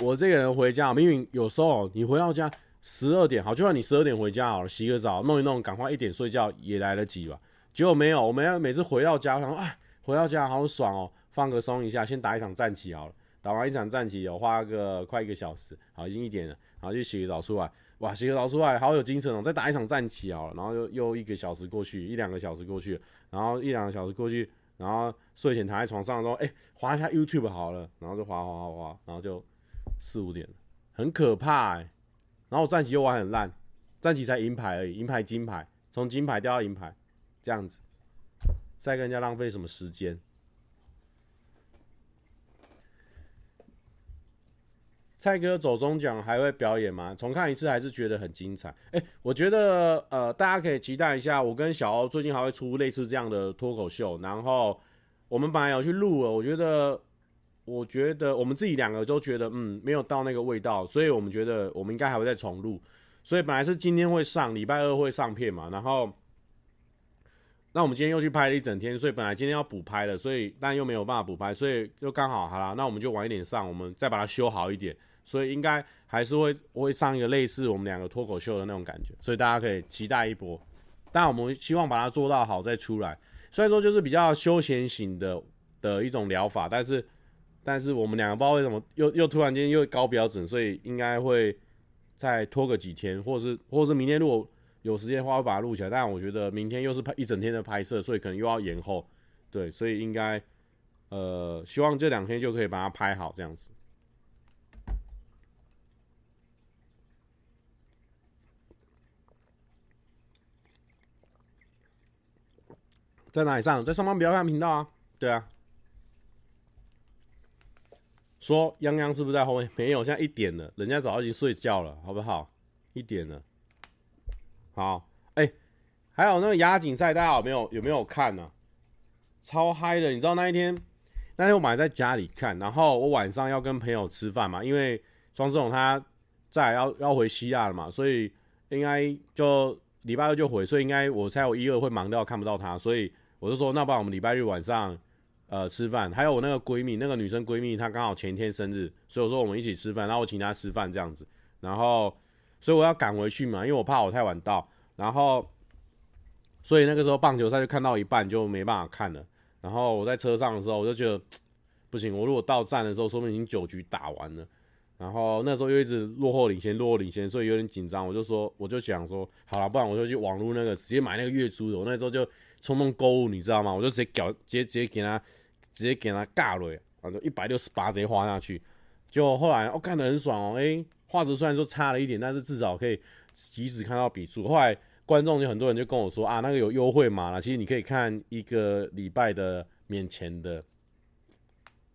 我这个人回家，明明有时候你回到家十二点，好，就算你十二点回家好了，洗个澡，弄一弄，赶快一点睡觉也来得及吧。结果没有，我们要每次回到家，我想说，哎，回到家好爽哦，放个松一下，先打一场战棋好了。打完一场战棋，有花个快一个小时，好，已经一点了，然后就洗个澡出来，哇，洗个澡出来好有精神哦，再打一场战棋好了，然后又又一个小时过去，一两个小时过去，然后一两个小时过去。然后睡前躺在床上说：“哎，滑一下 YouTube 好了。”然后就滑滑滑滑，然后就四五点，很可怕哎。然后我战棋又玩很烂，战棋才银牌而已，银牌金牌，从金牌掉到银牌，这样子，再跟人家浪费什么时间？蔡哥走中奖还会表演吗？重看一次还是觉得很精彩。哎，我觉得呃，大家可以期待一下，我跟小欧最近还会出类似这样的脱口秀。然后我们本来有去录了，我觉得，我觉得我们自己两个都觉得嗯，没有到那个味道，所以我们觉得我们应该还会再重录。所以本来是今天会上，礼拜二会上片嘛。然后，那我们今天又去拍了一整天，所以本来今天要补拍的，所以但又没有办法补拍，所以就刚好好了，那我们就晚一点上，我们再把它修好一点。所以应该还是会会上一个类似我们两个脱口秀的那种感觉，所以大家可以期待一波。但我们希望把它做到好再出来。虽然说就是比较休闲型的的一种疗法，但是但是我们两个不知道为什么又又突然间又高标准，所以应该会再拖个几天，或是或是明天如果有时间的话会把它录起来。但我觉得明天又是拍一整天的拍摄，所以可能又要延后。对，所以应该呃希望这两天就可以把它拍好这样子。在哪里上？在上班不要看频道啊！对啊，说泱泱是不是在后面？没有，现在一点了，人家早已经睡觉了，好不好？一点了，好，哎、还有那个亚锦赛，大家有没有有没有看呢、超嗨的！你知道那一天，那天我本来在家里看，然后我晚上要跟朋友吃饭嘛，因为庄志勇他在要要回西亚了嘛，所以应该就礼拜二就回，所以应该我猜我一二会忙到看不到他，所以。我就说，那不然我们礼拜日晚上，呃，吃饭。还有我那个闺蜜，那个女生闺蜜，她刚好前一天生日，所以我说我们一起吃饭，然后我请她吃饭这样子。然后，所以我要赶回去嘛，因为我怕我太晚到。然后，所以那个时候棒球赛就看到一半就没办法看了。然后我在车上的时候，我就觉得 <tsk> 不行，我如果到站的时候，说不定已经九局打完了。然后那时候又一直落后领先，落后领先，所以有点紧张。我就说，我就想说，好了，不然我就去网络那个直接买那个月租的。我那时候就。冲动购物，你知道吗？我就直接搞，直接直接给他，直接给他尬了，反正一百六十八直接花下去。就后来我看得很爽哦，哎、欸，画质虽然说差了一点，但是至少可以及时看到笔数。后来观众就很多人就跟我说啊，那个有优惠码了，其实你可以看一个礼拜的免钱的。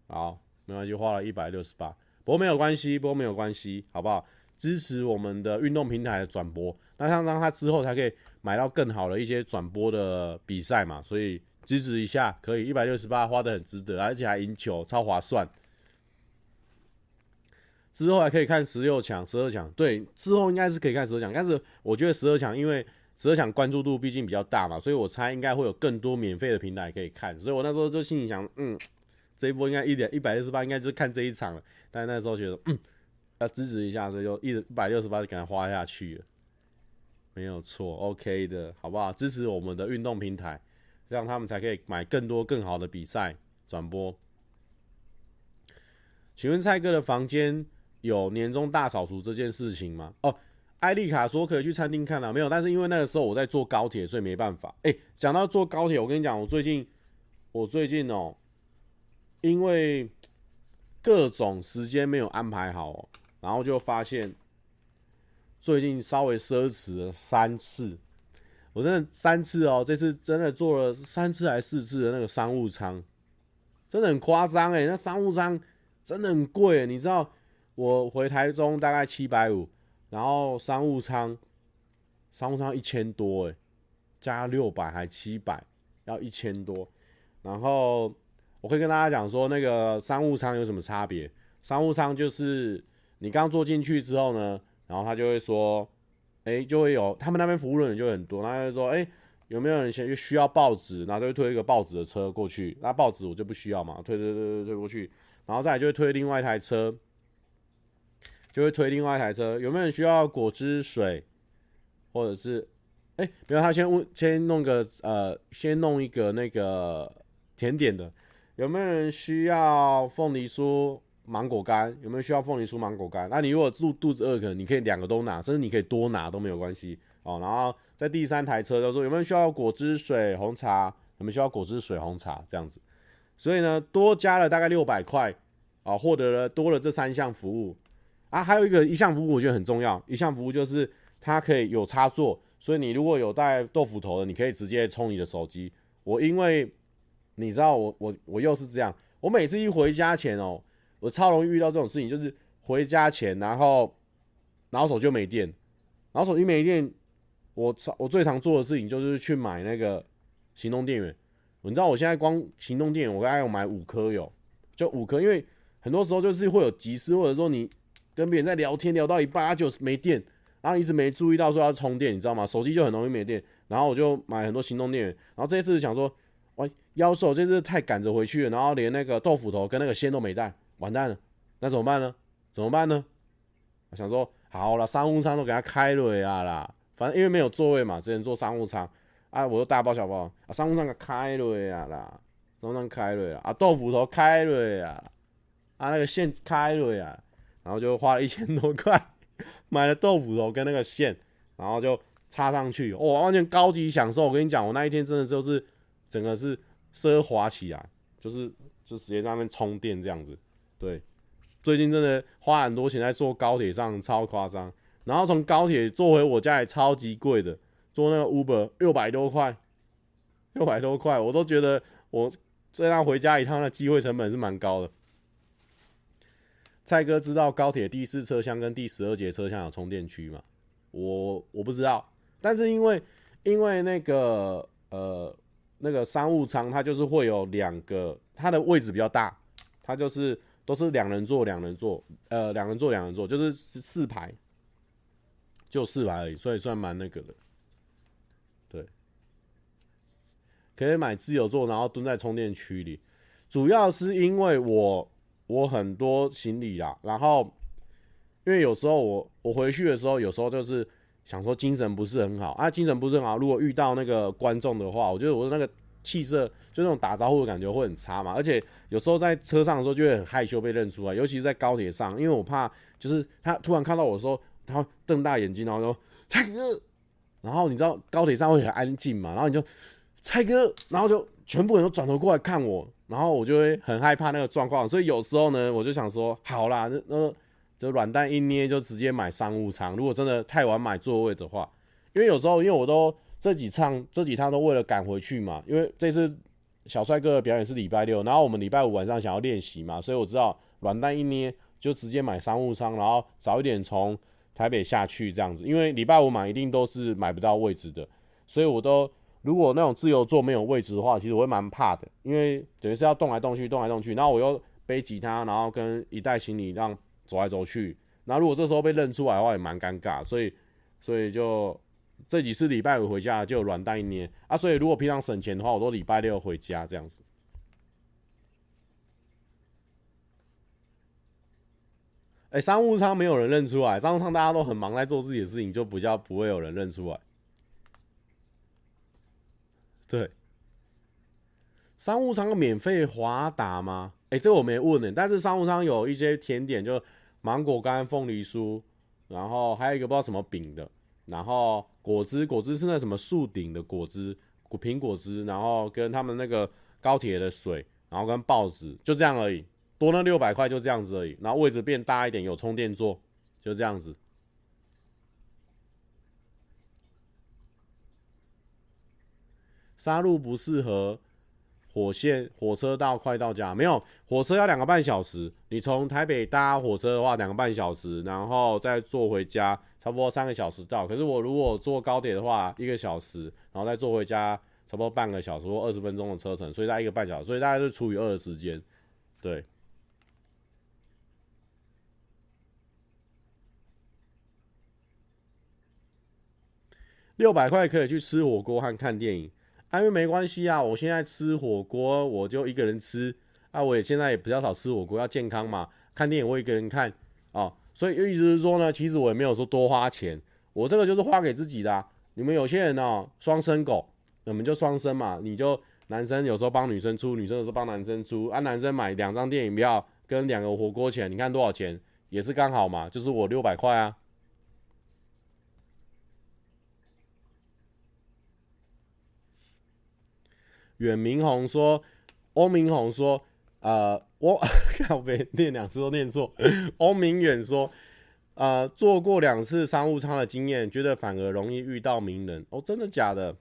好，没关系，花了一百六十八，不过没有关系，不过没有关系，好不好？支持我们的运动平台的转播，那像让他之后才可以买到更好的一些转播的比赛嘛，所以支持一下可以，一百六十八花得很值得，而且还赢球，超划算。之后还可以看十六强、十二强，对，之后应该是可以看十二强，但是我觉得十二强因为十二强关注度毕竟比较大嘛，所以我猜应该会有更多免费的平台可以看，所以我那时候就心里想，嗯，这一波应该一点一百六十八应该就是看这一场了，但是那时候觉得，嗯。要支持一下，所以就一百六十八就给他花下去了，没有错，OK 的，好不好？支持我们的运动平台，这样他们才可以买更多更好的比赛转播。请问蔡哥的房间有年终大扫除这件事情吗？哦，艾丽卡说可以去餐厅看了，没有，但是因为那个时候我在坐高铁，所以没办法。哎，讲到坐高铁，我跟你讲，我最近，我最近哦，因为各种时间没有安排好哦。然后就发现，最近稍微奢侈了三次，我真的三次哦，这次真的坐了三次还四次的那个商务舱，真的很夸张诶，那商务舱真的很贵，你知道？我回台中大概七百五，然后商务舱，商务舱一千多诶，加六百还七百，要一千多。然后我可以跟大家讲说，那个商务舱有什么差别？商务舱就是你刚坐进去之后呢，然后他就会说，哎，就会有他们那边服务人员就很多，他就说，哎，有没有人先需要报纸？然后就会推一个报纸的车过去，那报纸我就不需要嘛，推推推推推过去，然后再来就会推另外一台车。就会推另外一台车，有没有人需要果汁水，或者是，哎、比如他先问，先弄个呃，先弄一个那个甜点的，有没有人需要凤梨酥、芒果干？有没有需要凤梨酥、芒果干？那你如果肚肚子饿，可能你可以两个都拿，甚至你可以多拿都没有关系哦。然后在第三台车就说有没有需要果汁水、红茶？有没有需要果汁水、红茶这样子？所以呢，多加了大概六百块啊，获得了多了这三项服务。啊，还有一个一项服务，我觉得很重要。一项服务就是它可以有插座，所以你如果有带豆腐头的，你可以直接充你的手机。我因为你知道我，我我又是这样，我每次一回家前哦，我超容易遇到这种事情，就是回家前，然后然后手机没电，然后手机没电，我我最常做的事情就是去买那个行动电源。你知道我现在光行动电源，我大概有买五颗有，就五颗，因为很多时候就是会有急事，或者说你。跟别人在聊天，聊到一半，他就没电，然后一直没注意到说要充电，你知道吗？手机就很容易没电。然后我就买很多行动电源。然后这次想说，哇，妖兽这次太赶着回去了，然后连那个豆腐头跟那个线都没带，完蛋了。那怎么办呢？怎么办呢？我想说，好了，商务舱都给他开了呀啦，反正因为没有座位嘛，只能坐商务舱。啊，我就大包小包啊，商务舱给开了呀啦，商务舱开了呀，啊，豆腐头开了呀，啊，那个线开了呀。然后就花了一千多块买了豆腐头跟那个线，然后就插上去，哇，完全高级享受。我跟你讲，我那一天真的就是整个是奢华起来，就是就直接在那边充电这样子。对，最近真的花很多钱在坐高铁上，超夸张。然后从高铁坐回我家也超级贵的，坐那个 Uber 六百多块，六百多块，我都觉得我这样回家一趟的机会成本是蛮高的。蔡哥知道高铁第四车厢跟第十二节车厢有充电区吗？我我不知道，但是因为因为那个呃那个商务舱它就是会有两个，它的位置比较大，它就是都是两人座两人座，呃两人座两人座，就是四排，就四排而已，所以算蛮那个的。对，可以买自由座，然后蹲在充电区里，主要是因为我。我很多行李啦，然后因为有时候我我回去的时候，有时候就是想说精神不是很好啊，精神不是很好。如果遇到那个观众的话，我觉得我的那个气色，就那种打招呼的感觉会很差嘛。而且有时候在车上的时候就会很害羞被认出来，尤其是在高铁上，因为我怕就是他突然看到我的时候，他瞪大眼睛，然后说蔡哥，然后你知道高铁上会很安静嘛，然后你就蔡哥，然后就全部人都转头过来看我。然后我就会很害怕那个状况，所以有时候呢，我就想说，好啦，那那这软蛋一捏就直接买商务舱。如果真的太晚买座位的话，因为有时候因为我都这几趟这几趟都为了赶回去嘛，因为这次小帅哥的表演是礼拜六，然后我们礼拜五晚上想要练习嘛，所以我知道软蛋一捏就直接买商务舱，然后早一点从台北下去这样子，因为礼拜五买一定都是买不到位置的，所以我都。如果那种自由座没有位置的话，其实我会蛮怕的，因为等于是要动来动去，动来动去，然后我又背吉他，然后跟一袋行李让走来走去，然后如果这时候被认出来的话，也蛮尴尬，所以所以就这几次礼拜五回家就软蛋一捏啊，所以如果平常省钱的话，我都礼拜六回家这样子。哎，商务舱没有人认出来，商务舱大家都很忙在做自己的事情，就比较不会有人认出来。对，商务舱免费滑达吗？哎、这我没问呢。但是商务舱有一些甜点，就芒果干、凤梨酥，然后还有一个不知道什么饼的，然后果汁，果汁是那什么树顶的果汁，果苹果汁，然后跟他们那个高铁的水，然后跟报纸，就这样而已。多那六百块就这样子而已。然后位置变大一点，有充电座，就这样子。沙鹿不适合火线火车到快到家，没有火车要两个半小时。你从台北搭火车的话，两个半小时，然后再坐回家，差不多三个小时到。可是我如果坐高铁的话，一个小时，然后再坐回家，差不多半个小时或二十分钟的车程，所以大概一个半小时，所以大概是除以二的时间，对。六百块可以去吃火锅和看电影，啊，因为没关系啊。我现在吃火锅，我就一个人吃啊。我也现在也比较少吃火锅，要健康嘛。看电影我一个人看哦，所以意思是说呢，其实我也没有说多花钱，我这个就是花给自己的。你们有些人哦，双生狗，我们就双生嘛。你就男生有时候帮女生出，女生有时候帮男生出，啊，男生买两张电影票跟两个火锅钱，你看多少钱，也是刚好嘛，就是我六百块啊。远明宏说：“欧明宏说，呃，我 <laughs> 靠北念两次都念错。<laughs> ”欧明远说：“呃，做过两次商务舱的经验，觉得反而容易遇到名人。哦，真的假的？”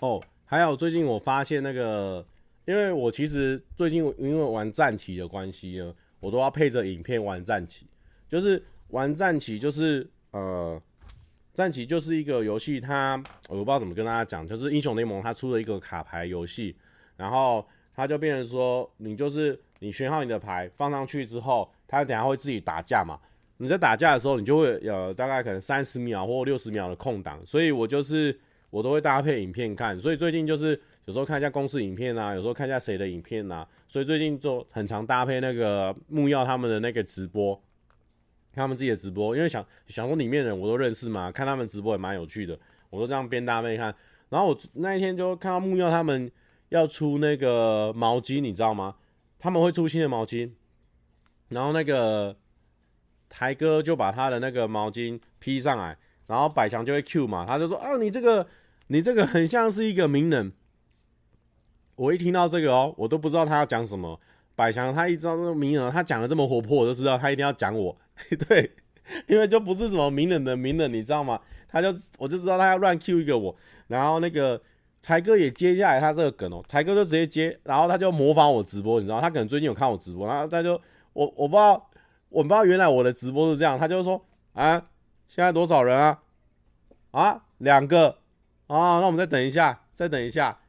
哦，还有最近我发现那个。因为我其实最近因为玩战棋的关系呢，我都要配着影片玩战棋。就是玩战棋，就是呃，战棋就是一个游戏，它我不知道怎么跟大家讲，就是英雄联盟它出了一个卡牌游戏，然后它就变成说，你就是你选好你的牌放上去之后，它等下会自己打架嘛。你在打架的时候，你就会有大概可能三十秒或六十秒的空档，所以我就是我都会搭配影片看，所以最近就是。有时候看一下公司影片啊，有时候看一下谁的影片啊，所以最近就很常搭配那个木曜他们的那个直播，他们自己的直播，因为想想说里面的人我都认识嘛，看他们直播也蛮有趣的，我都这样边搭配看。然后我那一天就看到木曜他们要出那个毛巾，你知道吗？他们会出新的毛巾，然后那个台哥就把他的那个毛巾披上来，然后百强就会 Q 嘛，他就说啊，你这个你这个很像是一个名人。我一听到这个哦，我都不知道他要讲什么。百强他一知道那个名人，他讲的这么活泼，我就知道他一定要讲我。<laughs> 对，因为就不是什么名人的名人，你知道吗？他就我就知道他要乱 Q 一个我。然后那个台哥也接下来他这个梗哦，台哥就直接接，然后他就模仿我直播，你知道，他可能最近有看我直播，然后他就我我不知道，我不知道原来我的直播是这样，他就说啊，现在多少人啊？啊，两个啊，那我们再等一下，再等一下。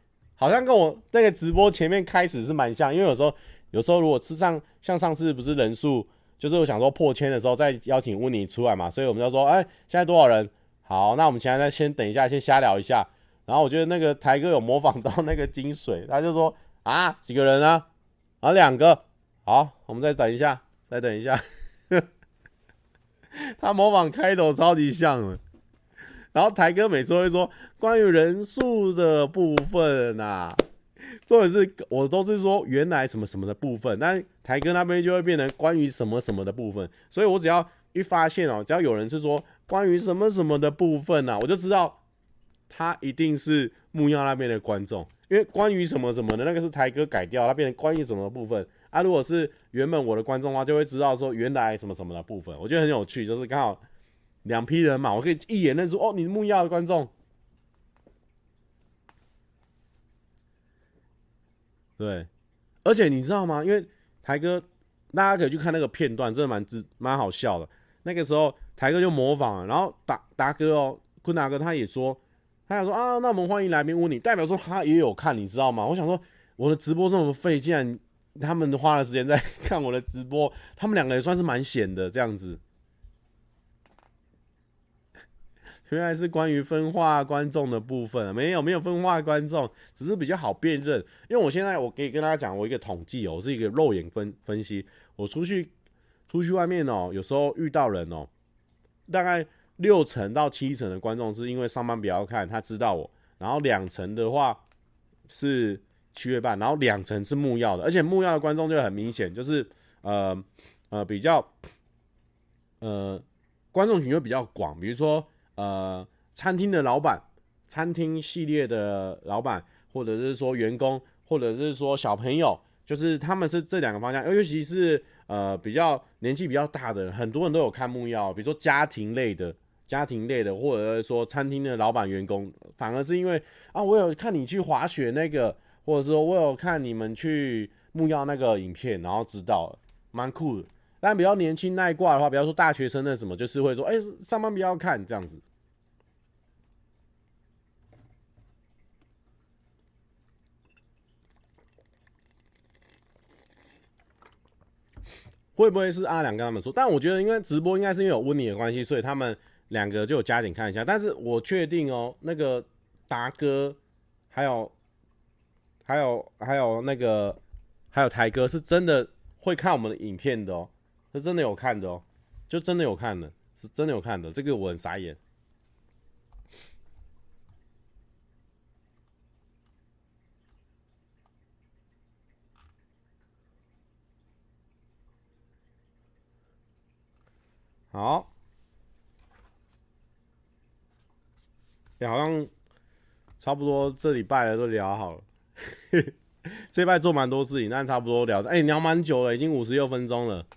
好像跟我那个直播前面开始是蛮像，因为有时候有时候如果吃上像上次不是人数，就是我想说破千的时候再邀请温妮出来嘛，所以我们就说，哎，现在多少人？好，那我们现在先等一下，先瞎聊一下。然后我觉得那个台哥有模仿到那个精髓，他就说啊，几个人啊？啊，两个。好，我们再等一下，再等一下。<laughs> 他模仿开头超级像的。然后台哥每次会说关于人数的部分啊，或者是我都是说原来什么什么的部分，但台哥那边就会变成关于什么什么的部分，所以我只要一发现哦，只要有人是说关于什么什么的部分啊，我就知道他一定是木曜那边的观众，因为关于什么什么的那个是台哥改掉，他变成关于什么的部分啊。如果是原本我的观众的话，就会知道说原来什么什么的部分，我觉得很有趣，就是刚好。两批人嘛，我可以一眼认出哦，你是木曜的观众。对，而且你知道吗？因为台哥，大家可以去看那个片段，真的蛮蛮蛮好笑的。那个时候台哥就模仿，然后达达哥哦，坤达哥他也说，他想说啊，那我们欢迎来宾问你，代表说他也有看，你知道吗？我想说我的直播这么费，竟然他们花了时间在 <laughs> 看我的直播，他们两个也算是蛮闲的这样子。原来是关于分化观众的部分，没有没有分化观众，只是比较好辨认。因为我现在我可以跟大家讲，我一个统计哦，我是一个肉眼分分析。我出去出去外面哦，有时候遇到人哦，大概六成到七成的观众是因为上班比较看，他知道我。然后两成的话是七月半，然后两成是木曜的，而且木曜的观众就很明显，就是呃呃比较呃观众群就比较广，比如说。呃，餐厅的老板，餐厅系列的老板，或者是说员工，或者是说小朋友，就是他们是这两个方向，尤其是呃比较年纪比较大的，很多人都有看木曜，比如说家庭类的、家庭类的，或者是说餐厅的老板员工，反而是因为啊，我有看你去滑雪那个，或者说我有看你们去木曜那个影片，然后知道，蛮酷的。但比较年轻那一挂的话，比方说大学生那什么，就是会说，哎、上班不要看这样子。会不会是阿良跟他们说？但我觉得，因为直播应该是因为有温妮的关系，所以他们两个就有加紧看一下。但是我确定哦，那个达哥，还有，还有，还有那个，还有台哥，是真的会看我们的影片的哦，是真的有看的哦，就真的有看的，是真的有看的。这个我很傻眼。好，欸，好像差不多这礼拜的都聊好了。<laughs> 这礼拜做蛮多事情，但差不多聊，哎，欸，聊蛮久了，已经五十六分钟了。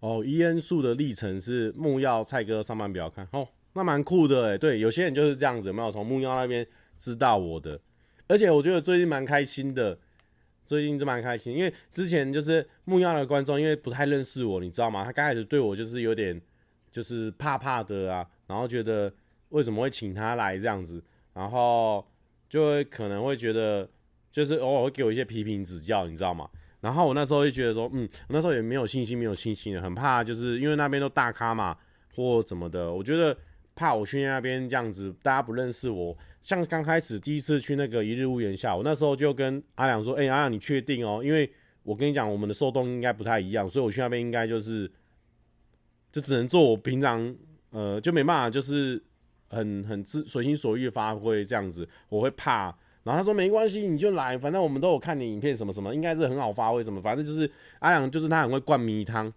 哦，伊恩树的历程是木曜蔡哥上班不要看哦，那蛮酷的哎。对，有些人就是这样子，没有从木曜那边知道我的，而且我觉得最近蛮开心的。最近就蛮开心，因为之前就是木曜的观众，因为不太认识我，你知道吗？他刚开始对我就是有点就是怕怕的啊，然后觉得为什么会请他来这样子，然后就会可能会觉得就是偶尔会给我一些批评指教，你知道吗？然后我那时候就觉得说，嗯，那时候也没有信心，没有信心的，很怕，就是因为那边都大咖嘛，或怎么的，我觉得怕我去那边这样子，大家不认识我。像刚开始第一次去那个一日屋檐下，我那时候就跟阿良说：“哎、阿良，你确定哦？因为我跟你讲，我们的受众应该不太一样，所以我去那边应该就是就只能做我平常呃，就没办法，就是很很自随心所欲发挥这样子，我会怕。然后他说没关系，你就来，反正我们都有看你影片什么什么，应该是很好发挥什么，反正就是阿良就是他很会灌迷汤，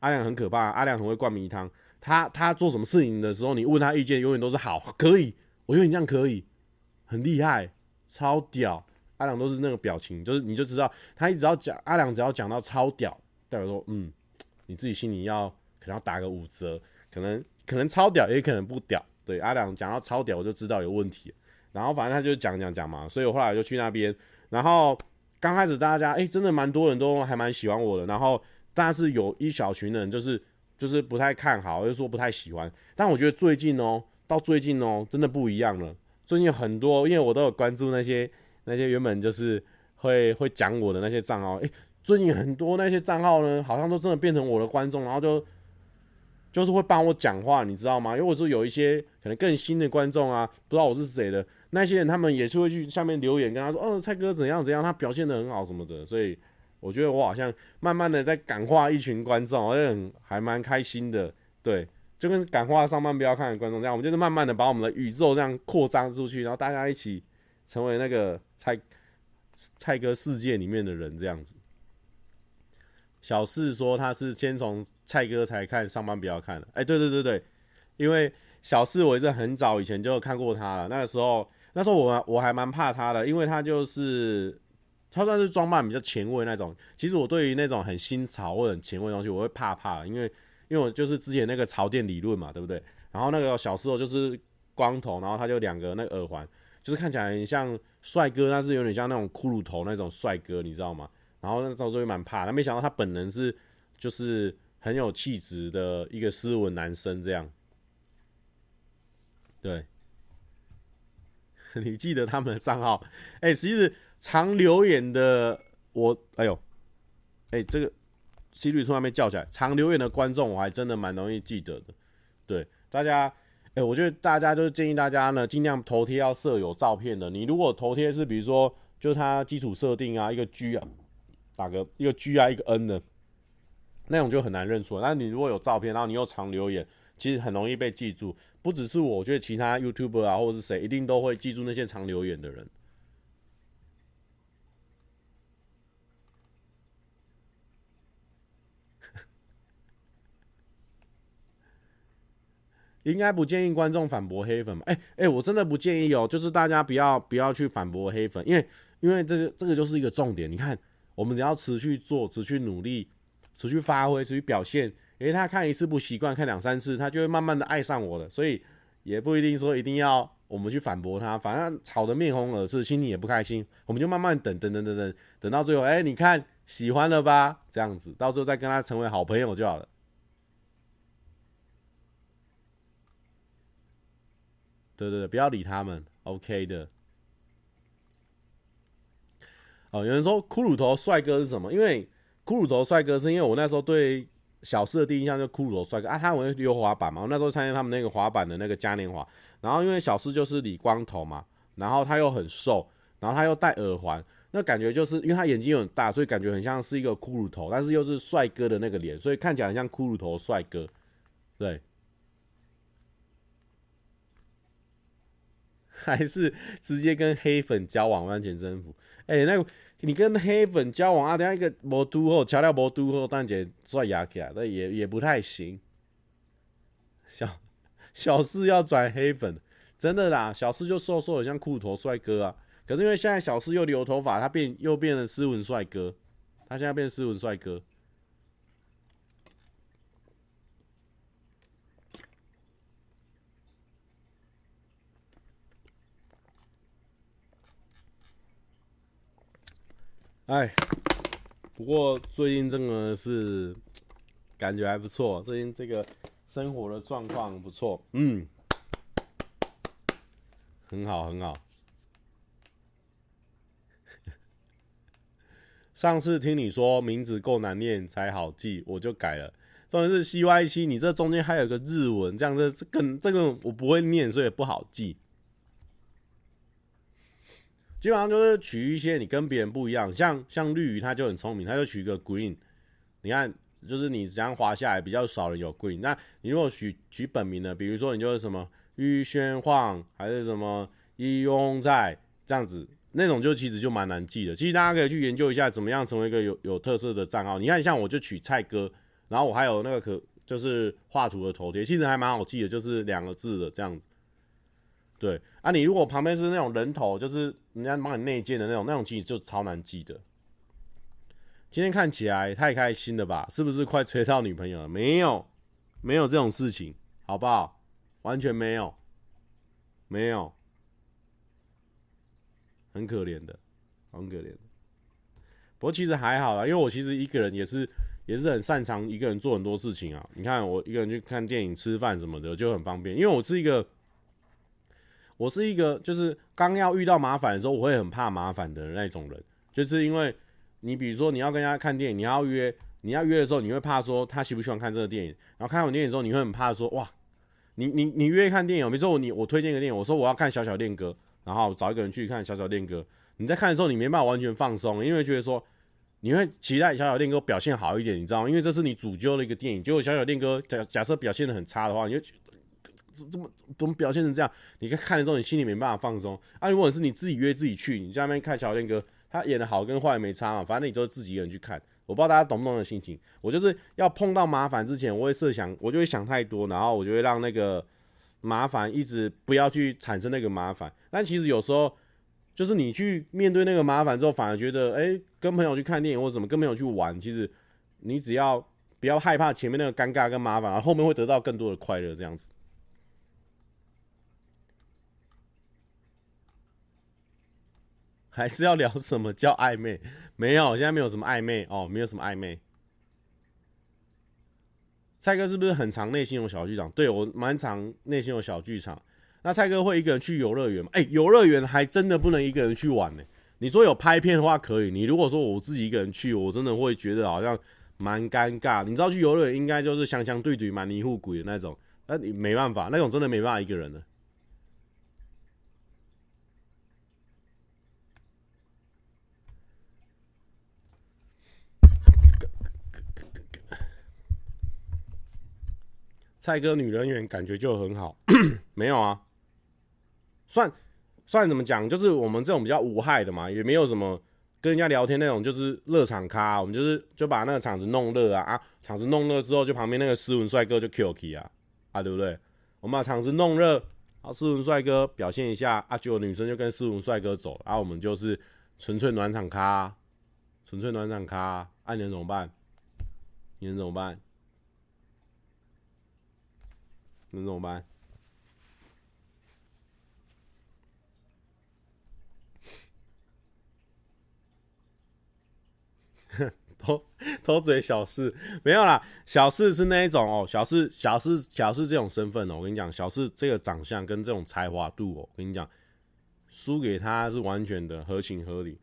阿良很可怕，阿良很会灌迷汤，他他做什么事情的时候，你问他意见永远都是好，可以。”我觉得你这样可以，很厉害，超屌。阿良都是那个表情，就是你就知道他一直要讲阿良，只要讲到超屌，代表说嗯，你自己心里要可能要打个五折，可能可能超屌，也可能不屌。对，阿良讲到超屌，我就知道有问题。然后反正他就讲讲讲嘛，所以我后来就去那边。然后刚开始大家哎、真的蛮多人都还蛮喜欢我的。然后但是有一小群人就是就是不太看好，就说不太喜欢。但我觉得最近哦。到最近哦，真的不一样了。最近很多，因为我都有关注那些那些原本就是会会讲我的那些账号，诶，最近很多那些账号呢，好像都真的变成我的观众，然后就就是会帮我讲话，你知道吗？因为我说有一些可能更新的观众啊，不知道我是谁的那些人，他们也是会去下面留言跟他说，哦，蔡哥怎样怎样，他表现得很好什么的。所以我觉得我好像慢慢的在感化一群观众，而且还蛮开心的，对。就跟感化上班不要看的观众这样，我们就是慢慢的把我们的宇宙这样扩张出去，然后大家一起成为那个蔡蔡哥世界里面的人这样子。小四说他是先从蔡哥才看上班不要看的，哎，对对对对，因为小四我也是很早以前就看过他了，那个时候那时候我我还蛮怕他的，因为他就是他算是装扮比较前卫那种，其实我对于那种很新潮或者很前卫的东西，我会怕怕，因为。因为我就是之前那个潮店理论嘛，对不对？然后那个小时候就是光头，然后他就两个那个耳环，就是看起来很像帅哥，但是有点像那种骷髅头那种帅哥，你知道吗？然后那时候就会蛮怕，但没想到他本人是就是很有气质的一个斯文男生这样。对，<laughs> 你记得他们的账号？哎，其实常留言的我，哎呦，哎这个。几率从那边叫起来，常留言的观众我还真的蛮容易记得的。对大家，哎、我觉得大家就是建议大家呢，尽量头贴要设有照片的。你如果头贴是比如说，就是它基础设定啊，一个 G 啊，打个一个 G 啊，一个 N 的，那种就很难认出来。但你如果有照片，然后你又常留言，其实很容易被记住。不只是我，我觉得其他 YouTuber 啊，或者是谁，一定都会记住那些常留言的人。<laughs> 应该不建议观众反驳黑粉吧？哎、哎、我真的不建议哦，就是大家不要不要去反驳黑粉，因为因为这个这个就是一个重点。你看，我们只要持续做，持续努力，持续发挥，持续表现，因为他看一次不习惯，看两三次，他就会慢慢的爱上我了。所以也不一定说一定要我们去反驳他，反正吵得面红耳赤，心里也不开心，我们就慢慢等等等等等，等到最后，哎、你看喜欢了吧？这样子，到时候再跟他成为好朋友就好了。对对对，不要理他们，OK 的。哦，有人说骷髅头帅哥是什么？因为骷髅头帅哥是因为我那时候对小四的第一印象就骷髅头帅哥啊，他会溜滑板嘛。我那时候参加他们那个滑板的那个嘉年华，然后因为小四就是理光头嘛，然后他又很瘦，然后他又戴耳环，那感觉就是因为他眼睛又很大，所以感觉很像是一个骷髅头，但是又是帅哥的那个脸，所以看起来很像骷髅头帅哥，对。还是直接跟黑粉交往完全征服？哎、那个你跟黑粉交往啊，等下一个魔都后，桥料魔都后，蛋姐拽牙起来，那也也不太行。小小四要转黑粉，真的啦，小四就瘦瘦的像裤头帅哥啊。可是因为现在小四又留头发，他变又变成斯文帅哥，他现在变斯文帅哥。哎，不过最近真的是感觉还不错，最近这个生活的状况不错，嗯，很好很好。<laughs> 上次听你说名字够难念才好记，我就改了。重点是 C Y C，你这中间还有个日文，这样子这更这个我不会念，所以不好记。基本上就是取一些你跟别人不一样，像像绿鱼他就很聪明，他就取一个 green。你看，就是你这样滑下来比较少人有 green。那你如果取取本名呢？比如说你就是什么玉轩晃，还是什么一庸在这样子，那种就其实就蛮难记的。其实大家可以去研究一下，怎么样成为一个有有特色的账号。你看，像我就取蔡哥，然后我还有那个可就是画图的头贴，其实还蛮好记的，就是两个字的这样子。对啊，你如果旁边是那种人头，就是人家帮你内建的那种，那种其实就超难记的。今天看起来太开心了吧？是不是快追到女朋友了？没有，没有这种事情，好不好？完全没有，没有，很可怜的，很可怜。不过其实还好啦，因为我其实一个人也是也是很擅长一个人做很多事情啊。你看我一个人去看电影、吃饭什么的就很方便，因为我是一个。我是一个，就是刚要遇到麻烦的时候，我会很怕麻烦的那种人。就是因为你，比如说你要跟人家看电影，你要约，你要约的时候，你会怕说他喜不喜欢看这个电影。然后看完电影之后，你会很怕说，哇，你你你约看电影，比如说我你我推荐一个电影，我说我要看小小恋歌，然后找一个人去看小小恋歌。你在看的时候，你没办法完全放松，因为觉得说你会期待小小恋歌表现好一点，你知道吗？因为这是你主揪的一个电影，结果小小恋歌假假设表现得很差的话，你就。怎么怎么表现成这样？你看看了之后，你心里没办法放松啊！如果是你自己约自己去，你在那边看小天哥，他演的好跟坏没差嘛，反正你都是自己一个人去看。我不知道大家懂不懂的心情。我就是要碰到麻烦之前，我会设想，我就会想太多，然后我就会让那个麻烦一直不要去产生那个麻烦。但其实有时候，就是你去面对那个麻烦之后，反而觉得，哎，跟朋友去看电影或者什么，跟朋友去玩，其实你只要不要害怕前面那个尴尬跟麻烦，然后后面会得到更多的快乐，这样子。还是要聊什么叫暧昧？没有，现在没有什么暧昧哦，没有什么暧昧。蔡哥是不是很常内心有小剧场？对，我蛮常内心有小剧场。那蔡哥会一个人去游乐园吗？哎、游乐园还真的不能一个人去玩呢。你说有拍片的话可以，你如果说我自己一个人去，我真的会觉得好像蛮尴尬。你知道去游乐园应该就是相相对对蛮尼护鬼的那种，那你没办法，那种真的没办法一个人的。蔡哥女人缘感觉就很好，<clears throat> 没有啊？算算怎么讲？就是我们这种比较无害的嘛，也没有什么跟人家聊天那种，就是热场咖。我们就是就把那个场子弄热啊啊！场子弄热之后，就旁边那个斯文帅哥就 Q K 啊啊，对不对？我们把场子弄热，啊斯文帅哥表现一下，啊，结果女生就跟斯文帅哥走，然后我们就是纯粹暖场咖，纯粹暖场咖，啊，你能怎么办？你能怎么办？能怎么办？<laughs> 偷偷嘴小四没有啦，小四是那一种哦，小四小四小四这种身份哦，我跟你讲，小四这个长相跟这种才华度哦，我跟你讲，输给他是完全的合情合理。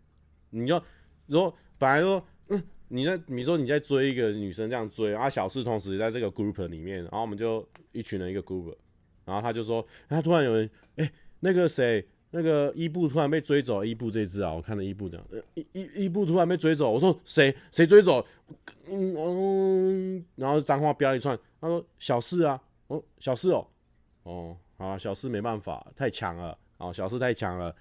你就说本来说，嗯，你在你说你在追一个女生这样追啊，小四同时在这个 group 里面，然后我们就一群人一个 group，然后他就说，他突然有人，哎、那个谁？那个伊布突然被追走，伊布这只啊，我看了伊布的，伊伊伊布突然被追走，我说谁谁追走？嗯嗯，然后脏话飙一串，他说小四啊，哦小四哦，哦好，小四没办法，太强了，哦小四太强了，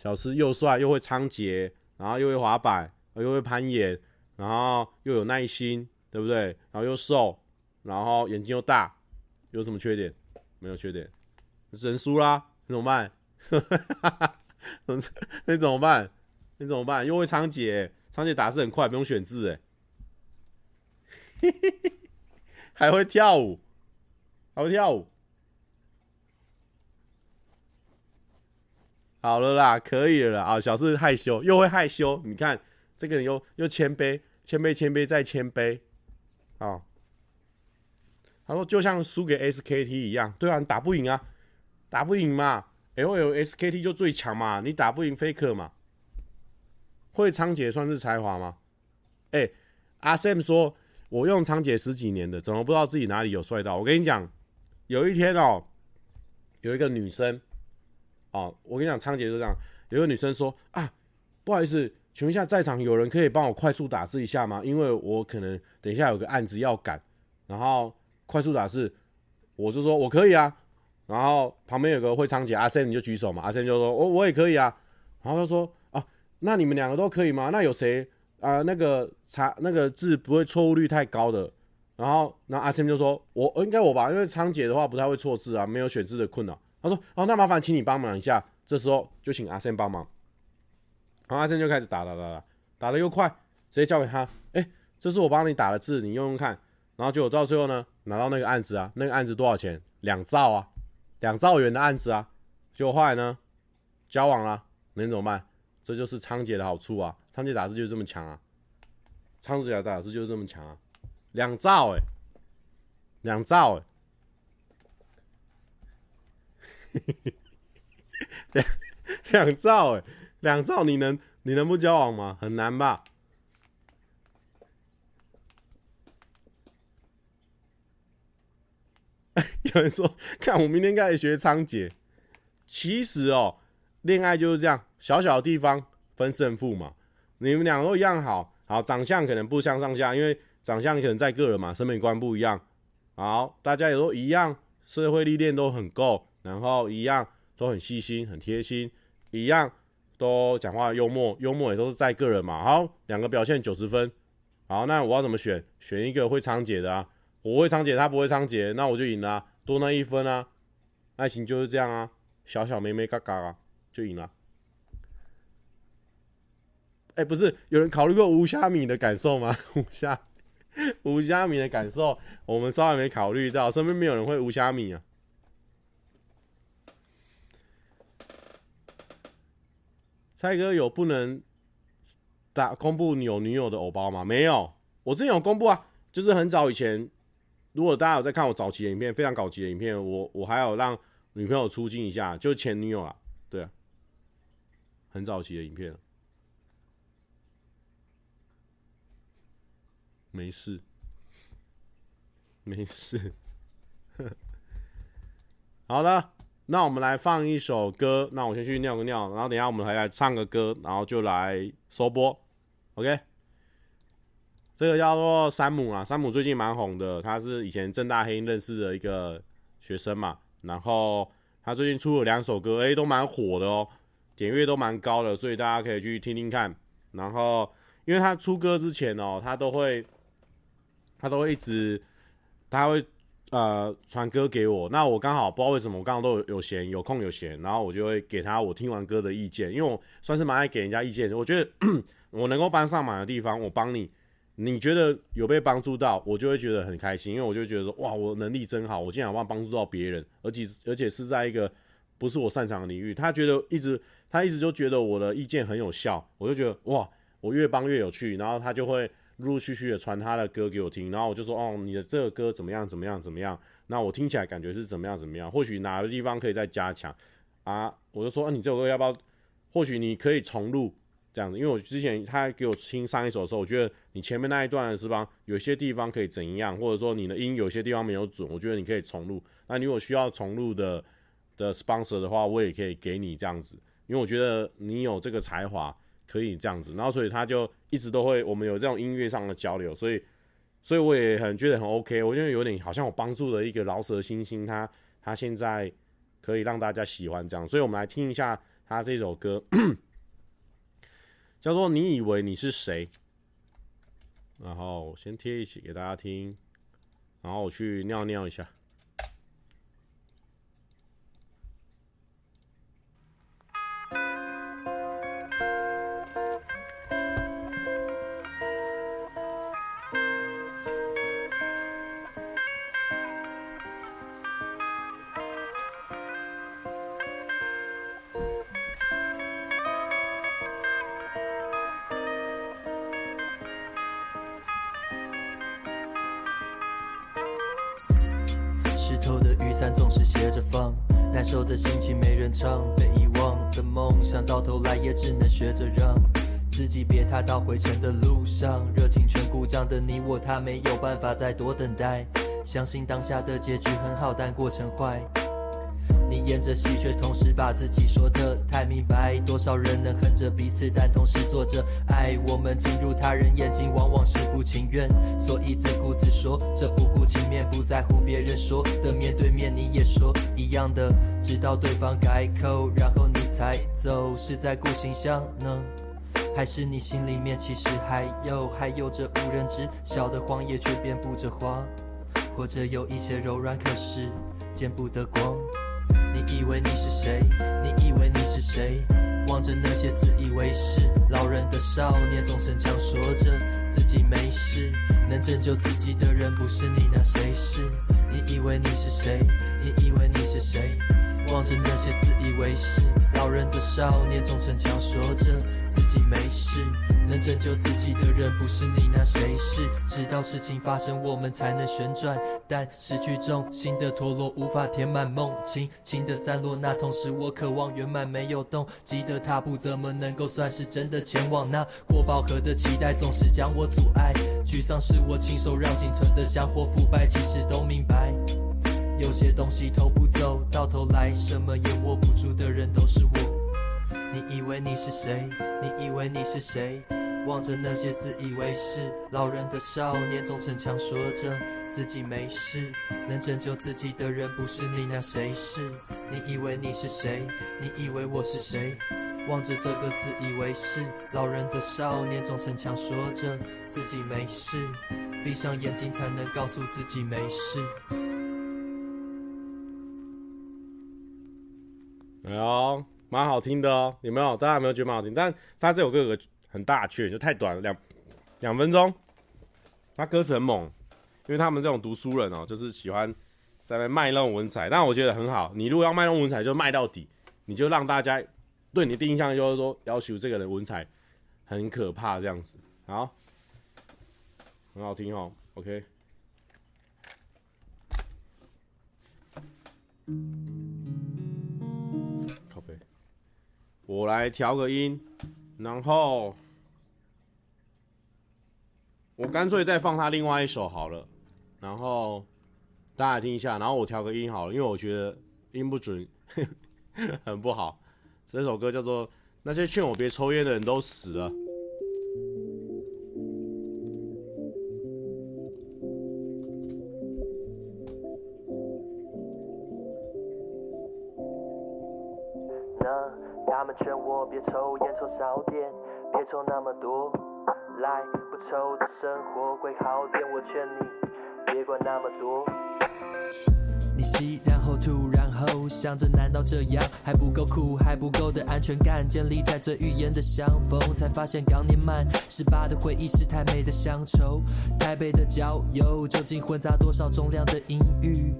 小四又帅又会仓颉，然后又会滑板，又会攀岩，然后又有耐心，对不对？然后又瘦，然后眼睛又大，有什么缺点？没有缺点，人输啦，你怎么办？哈哈哈哈那怎么办？那怎么办？又会仓頡，仓頡打字很快，不用选字哎。嘿嘿嘿，<laughs> 还会跳舞，还会跳舞。好了啦，可以了啦。啊，小四害羞，又会害羞。你看这个人又又谦卑，谦卑，谦卑再谦卑。啊，他说就像输给 SKT 一样，对啊，你打不赢啊，打不赢嘛。L L S K T 就最强嘛，你打不赢 Faker 嘛？会仓颉算是才华吗？哎、欸，阿 Sam 说，我用仓颉十几年的，怎么不知道自己哪里有帅到？我跟你讲，有一天哦、有一个女生，哦，我跟你讲，仓颉就这样，有一个女生说啊，不好意思，请问一下，在场有人可以帮我快速打字一下吗？因为我可能等一下有个案子要赶，然后快速打字，我就说我可以啊。然后旁边有个会仓姐阿 Sam 你就举手嘛，阿 Sam 就说我我也可以啊。然后他说啊，那你们两个都可以吗？那有谁啊？那个查那个字不会错误率太高的。然后那阿 Sam 就说我应该我吧，因为仓姐的话不太会错字啊，没有选字的困扰。他说哦，那麻烦请你帮忙一下。这时候就请阿 Sam 帮忙。然后阿 Sam 就开始打打打打，打得又快，直接交给他。哎，这是我帮你打的字，你用用看。然后结果到最后呢，拿到那个案子啊，那个案子多少钱？两兆啊。两兆元的案子啊，结果后来呢，交往了，能怎么办？这就是仓姐的好处啊！仓姐打字就是这么强啊！仓姐打字就是这么强啊！两兆哎，两兆哎，两 <laughs> 两兆哎，两兆你能你能不交往吗？很难吧？<laughs> 有人说：“ <laughs> 看我明天开始学仓颉。”其实哦，恋爱就是这样，小小的地方分胜负嘛。你们两个都一样好，好长相可能不相上下，因为长相可能在个人嘛，审美观不一样。好，大家也都一样，社会历练都很够，然后一样都很细心、很贴心，一样都讲话幽默，幽默也都是在个人嘛。好，两个表现九十分。好，那我要怎么选？选一个会仓頡的啊。我会仓頡，他不会仓頡，那我就赢了，多那一分啊！爱情就是这样啊，小小妹妹嘎嘎啊，就赢了。哎，不是，有人考虑过无虾米的感受吗？<laughs> 无虾，无虾米的感受，我们稍微没考虑到，身边没有人会无虾米啊。蔡哥有不能打公布有女友的偶包吗？没有，我之前有公布啊，就是很早以前。如果大家有在看我早期的影片，非常早期的影片，我我还有让女朋友出镜一下，就前女友啊，对啊，很早期的影片，没事，没事，<laughs> 好的，那我们来放一首歌，那我先去尿个尿，然后等下我们还来唱个歌，然后就来收播，OK。这个叫做山姆啊，山姆最近蛮红的，他是以前正大黑认识的一个学生嘛，然后他最近出了两首歌，诶，都蛮火的哦，点阅都蛮高的，所以大家可以去听听看。然后，因为他出歌之前哦，他都会，他都会一直，他会呃传歌给我，那我刚好不知道为什么我刚好都有有闲有空有闲，然后我就会给他我听完歌的意见，因为我算是蛮爱给人家意见，我觉得 <clears throat> 我能够帮上忙的地方我帮你，你觉得有被帮助到，我就会觉得很开心，因为我就觉得说哇我能力真好，我竟然帮帮助到别人，而且而且是在一个不是我擅长的领域，他觉得一直他一直就觉得我的意见很有效，我就觉得哇我越帮越有趣，然后他就会。陆陆续续的传他的歌给我听，然后我就说哦，你的这个歌怎么样？怎么样？怎么样？那我听起来感觉是怎么样？怎么样？或许哪个地方可以再加强啊？我就说，啊，你这首歌要不要？或许你可以重录这样子，因为我之前他给我听上一首的时候，我觉得你前面那一段是吧，有些地方可以怎样，或者说你的音有些地方没有准，我觉得你可以重录。那你如果需要重录的的 sponsor 的话，我也可以给你这样子，因为我觉得你有这个才华。可以这样子，然后所以他就一直都会，我们有这种音乐上的交流，所以，所以我也很觉得很 OK，我觉得有点好像我帮助了一个饶舌新星，他他现在可以让大家喜欢这样，所以我们来听一下他这首歌，<coughs> 叫做《你以为你是谁》，然后先贴一起给大家听，然后我去尿尿一下。到回程的路上，热情全故障的你我他没有办法再多等待，相信当下的结局很好，但过程坏。你演着戏，却同时把自己说得太明白。多少人能恨着彼此，但同时做着爱。我们进入他人眼睛，往往是不情愿，所以自顾自说着不顾情面，不在乎别人说的。面对面你也说一样的，直到对方改口，然后你才走。是在顾形象呢，还是你心里面其实还有还有着无人知晓的谎言，却遍布着花，或者有一些柔软，可是见不得光。你以为你是谁？你以为你是谁？望着那些自以为是老人的少年，总逞强说着自己没事。能拯救自己的人不是你，那谁是？你以为你是谁？你以为你是谁？望着那些自以为是老人的少年，总逞强说着自己没事。能拯救自己的人不是你，那谁是？直到事情发生，我们才能旋转。但失去重心的陀螺无法填满梦，轻轻的散落。那同时我渴望圆满，没有动机的踏步，怎么能够算是真的前往？那过饱和的期待总是将我阻碍。沮丧是我亲手让仅存的香火腐败，其实都明白。有些东西偷不走，到头来什么也握不住的人都是我。你以为你是谁？你以为你是谁？望着那些自以为是老人的少年，总逞强说着自己没事。能拯救自己的人不是你，那谁是？你以为你是谁？你以为我是谁？望着这个自以为是老人的少年，总逞强说着自己没事。闭上眼睛才能告诉自己没事。哎呦，蛮好听的哦，有没有？大家有没有觉得蛮好听？但他这首歌有个很大缺点，就太短了，两两分钟。他歌词很猛，因为他们这种读书人哦，就是喜欢在那卖弄文采。但我觉得很好，你如果要卖弄文采，就卖到底，你就让大家对你的印象就是说，要求这个人文采很可怕这样子。好，很好听哦。OK。<laughs> 我来调个音，然后我干脆再放他另外一首好了，然后大家听一下，然后我调个音好了，因为我觉得音不准，<laughs> 很不好。这首歌叫做《那些劝我别抽烟的人都死了》。想着，难道这样还不够酷，还不够的安全感建立在最语言的相逢？才发现刚年满十八的回忆是太美的乡愁。台北的郊游究竟混杂多少重量的阴郁？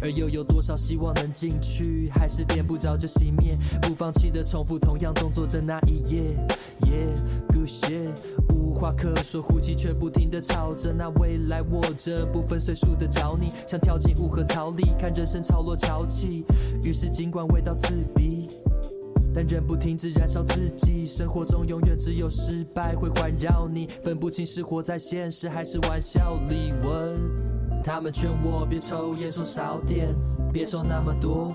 而又有多少希望能进去？还是点不着就熄灭，不放弃的重复同样动作的那一页。Yeah，good shit。话可说，呼气却不停地吵着，那未来握着不分岁数的找你，想跳进雾和草里，看人生潮落潮起。于是尽管味道刺鼻，但仍不停止燃烧自己。生活中永远只有失败会环绕你，分不清是活在现实还是玩笑里。问，他们劝我别抽烟，说少点，别抽那么多，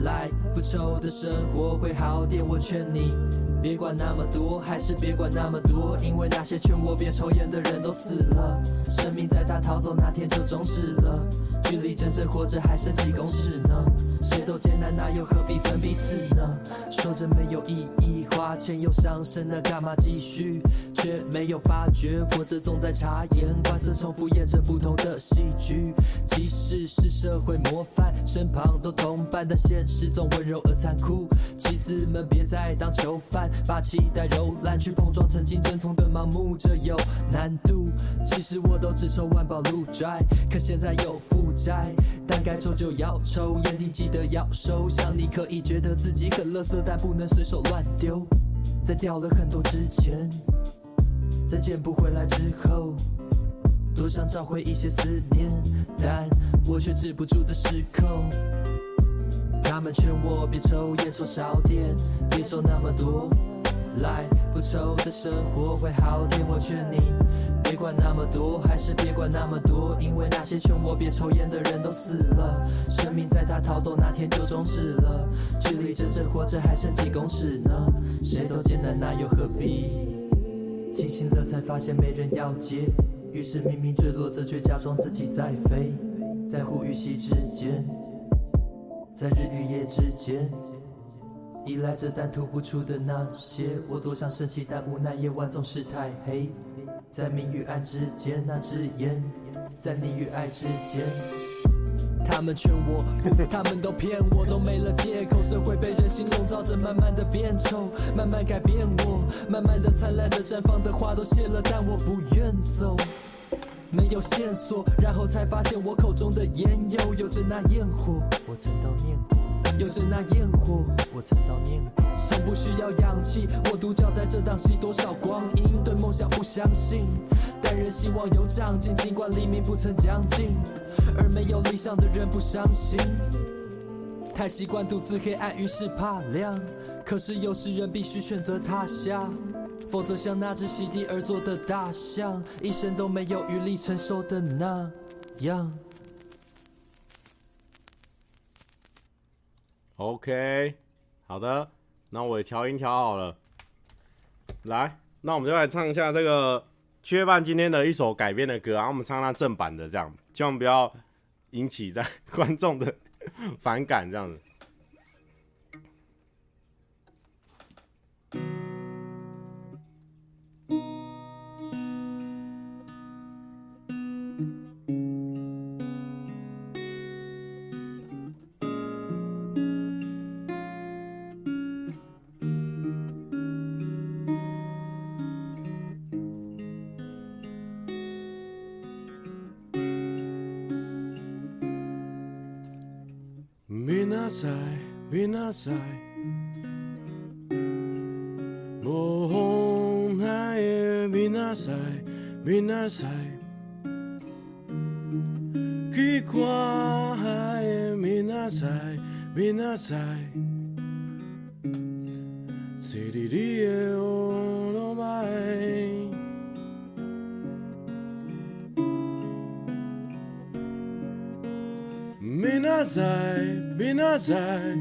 来不抽的生活会好点。我劝你。别管那么多，还是别管那么多，因为那些劝我别抽烟的人都死了，生命在他逃走那天就终止了，距离真正活着还剩几公尺呢？谁都艰难，那又何必分彼此呢？说着没有意义，花钱又伤身，那干嘛继续？却没有发觉，活着总在察言观色，重复演着不同的戏剧。即使是社会模范，身旁都同伴，但现实总温柔而残酷。棋子们别再当囚犯。把期待揉烂，去碰撞曾经遵从的盲目，这有难度。其实我都只抽万宝路摘可现在有负债，但该抽就要抽，烟蒂记的要收。想你可以觉得自己很乐色，但不能随手乱丢。在掉了很多之前，在捡不回来之后，多想找回一些思念，但我却止不住的失控。他们劝我别抽烟，抽少点，别抽那么多，来不抽的生活会好点。我劝你别管那么多，还是别管那么多，因为那些劝我别抽烟的人都死了，生命在他逃走那天就终止了，距离真正活着还剩几公尺呢？谁都艰难，那又何必？清醒了才发现没人要接，于是明明坠落着，却假装自己在飞，在呼与吸之间。在日与夜之间，依赖着但吐不出的那些，我多想生气，但无奈夜晚总是太黑。在明与暗之间，那只烟，在你与爱之间。他们劝我，他们都骗我，都没了借口。社会被人心笼罩着，慢慢的变丑，慢慢改变我，慢慢的灿烂的绽放的花都谢了，但我不愿走。没有线索，然后才发现我口中的烟又有着那焰火。我曾悼念过，有着那焰火。我曾悼念过，从不需要氧气，我独角在这档戏多少光阴，对梦想不相信，但仍希望有长进，尽管黎明不曾将近，而没有理想的人不伤心。太习惯独自黑暗，于是怕亮，可是有时人必须选择他乡。否则，像那只席地而坐的大象，一生都没有余力承受的那样。OK，好的，那我也调音调好了。来，那我们就来唱一下这个缺半今天的一首改编的歌然后，我们唱他正版的，这样，千万不要引起在 <laughs> 观众的反感，这样子。在明仔载，无风海的明仔载，明仔载，去看在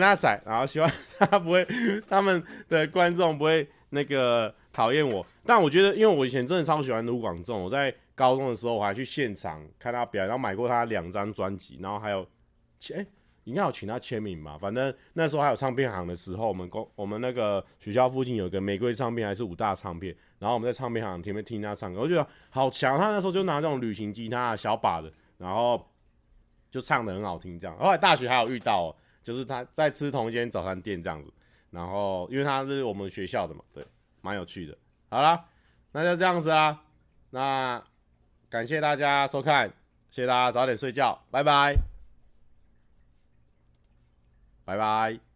这是米拉仔，然后希望他不会，他们的观众不会那个讨厌我。但我觉得，因为我以前真的超喜欢卢广仲，我在高中的时候我还去现场看他表演，然后买过他两张专辑，然后还有，哎，应该有请他签名吧？反正那时候还有唱片行的时候，我们公我们那个学校附近有个玫瑰唱片还是五大唱片，然后我们在唱片行前面听他唱歌，我觉得好强。他那时候就拿这种旅行吉他小把的，然后就唱的很好听，这样。后来大学还有遇到，就是他在吃同一间早餐店这样子，然后因为他是我们学校的嘛，对，蛮有趣的。好了，那就这样子啦。那感谢大家收看，谢谢大家早点睡觉，拜拜，拜拜。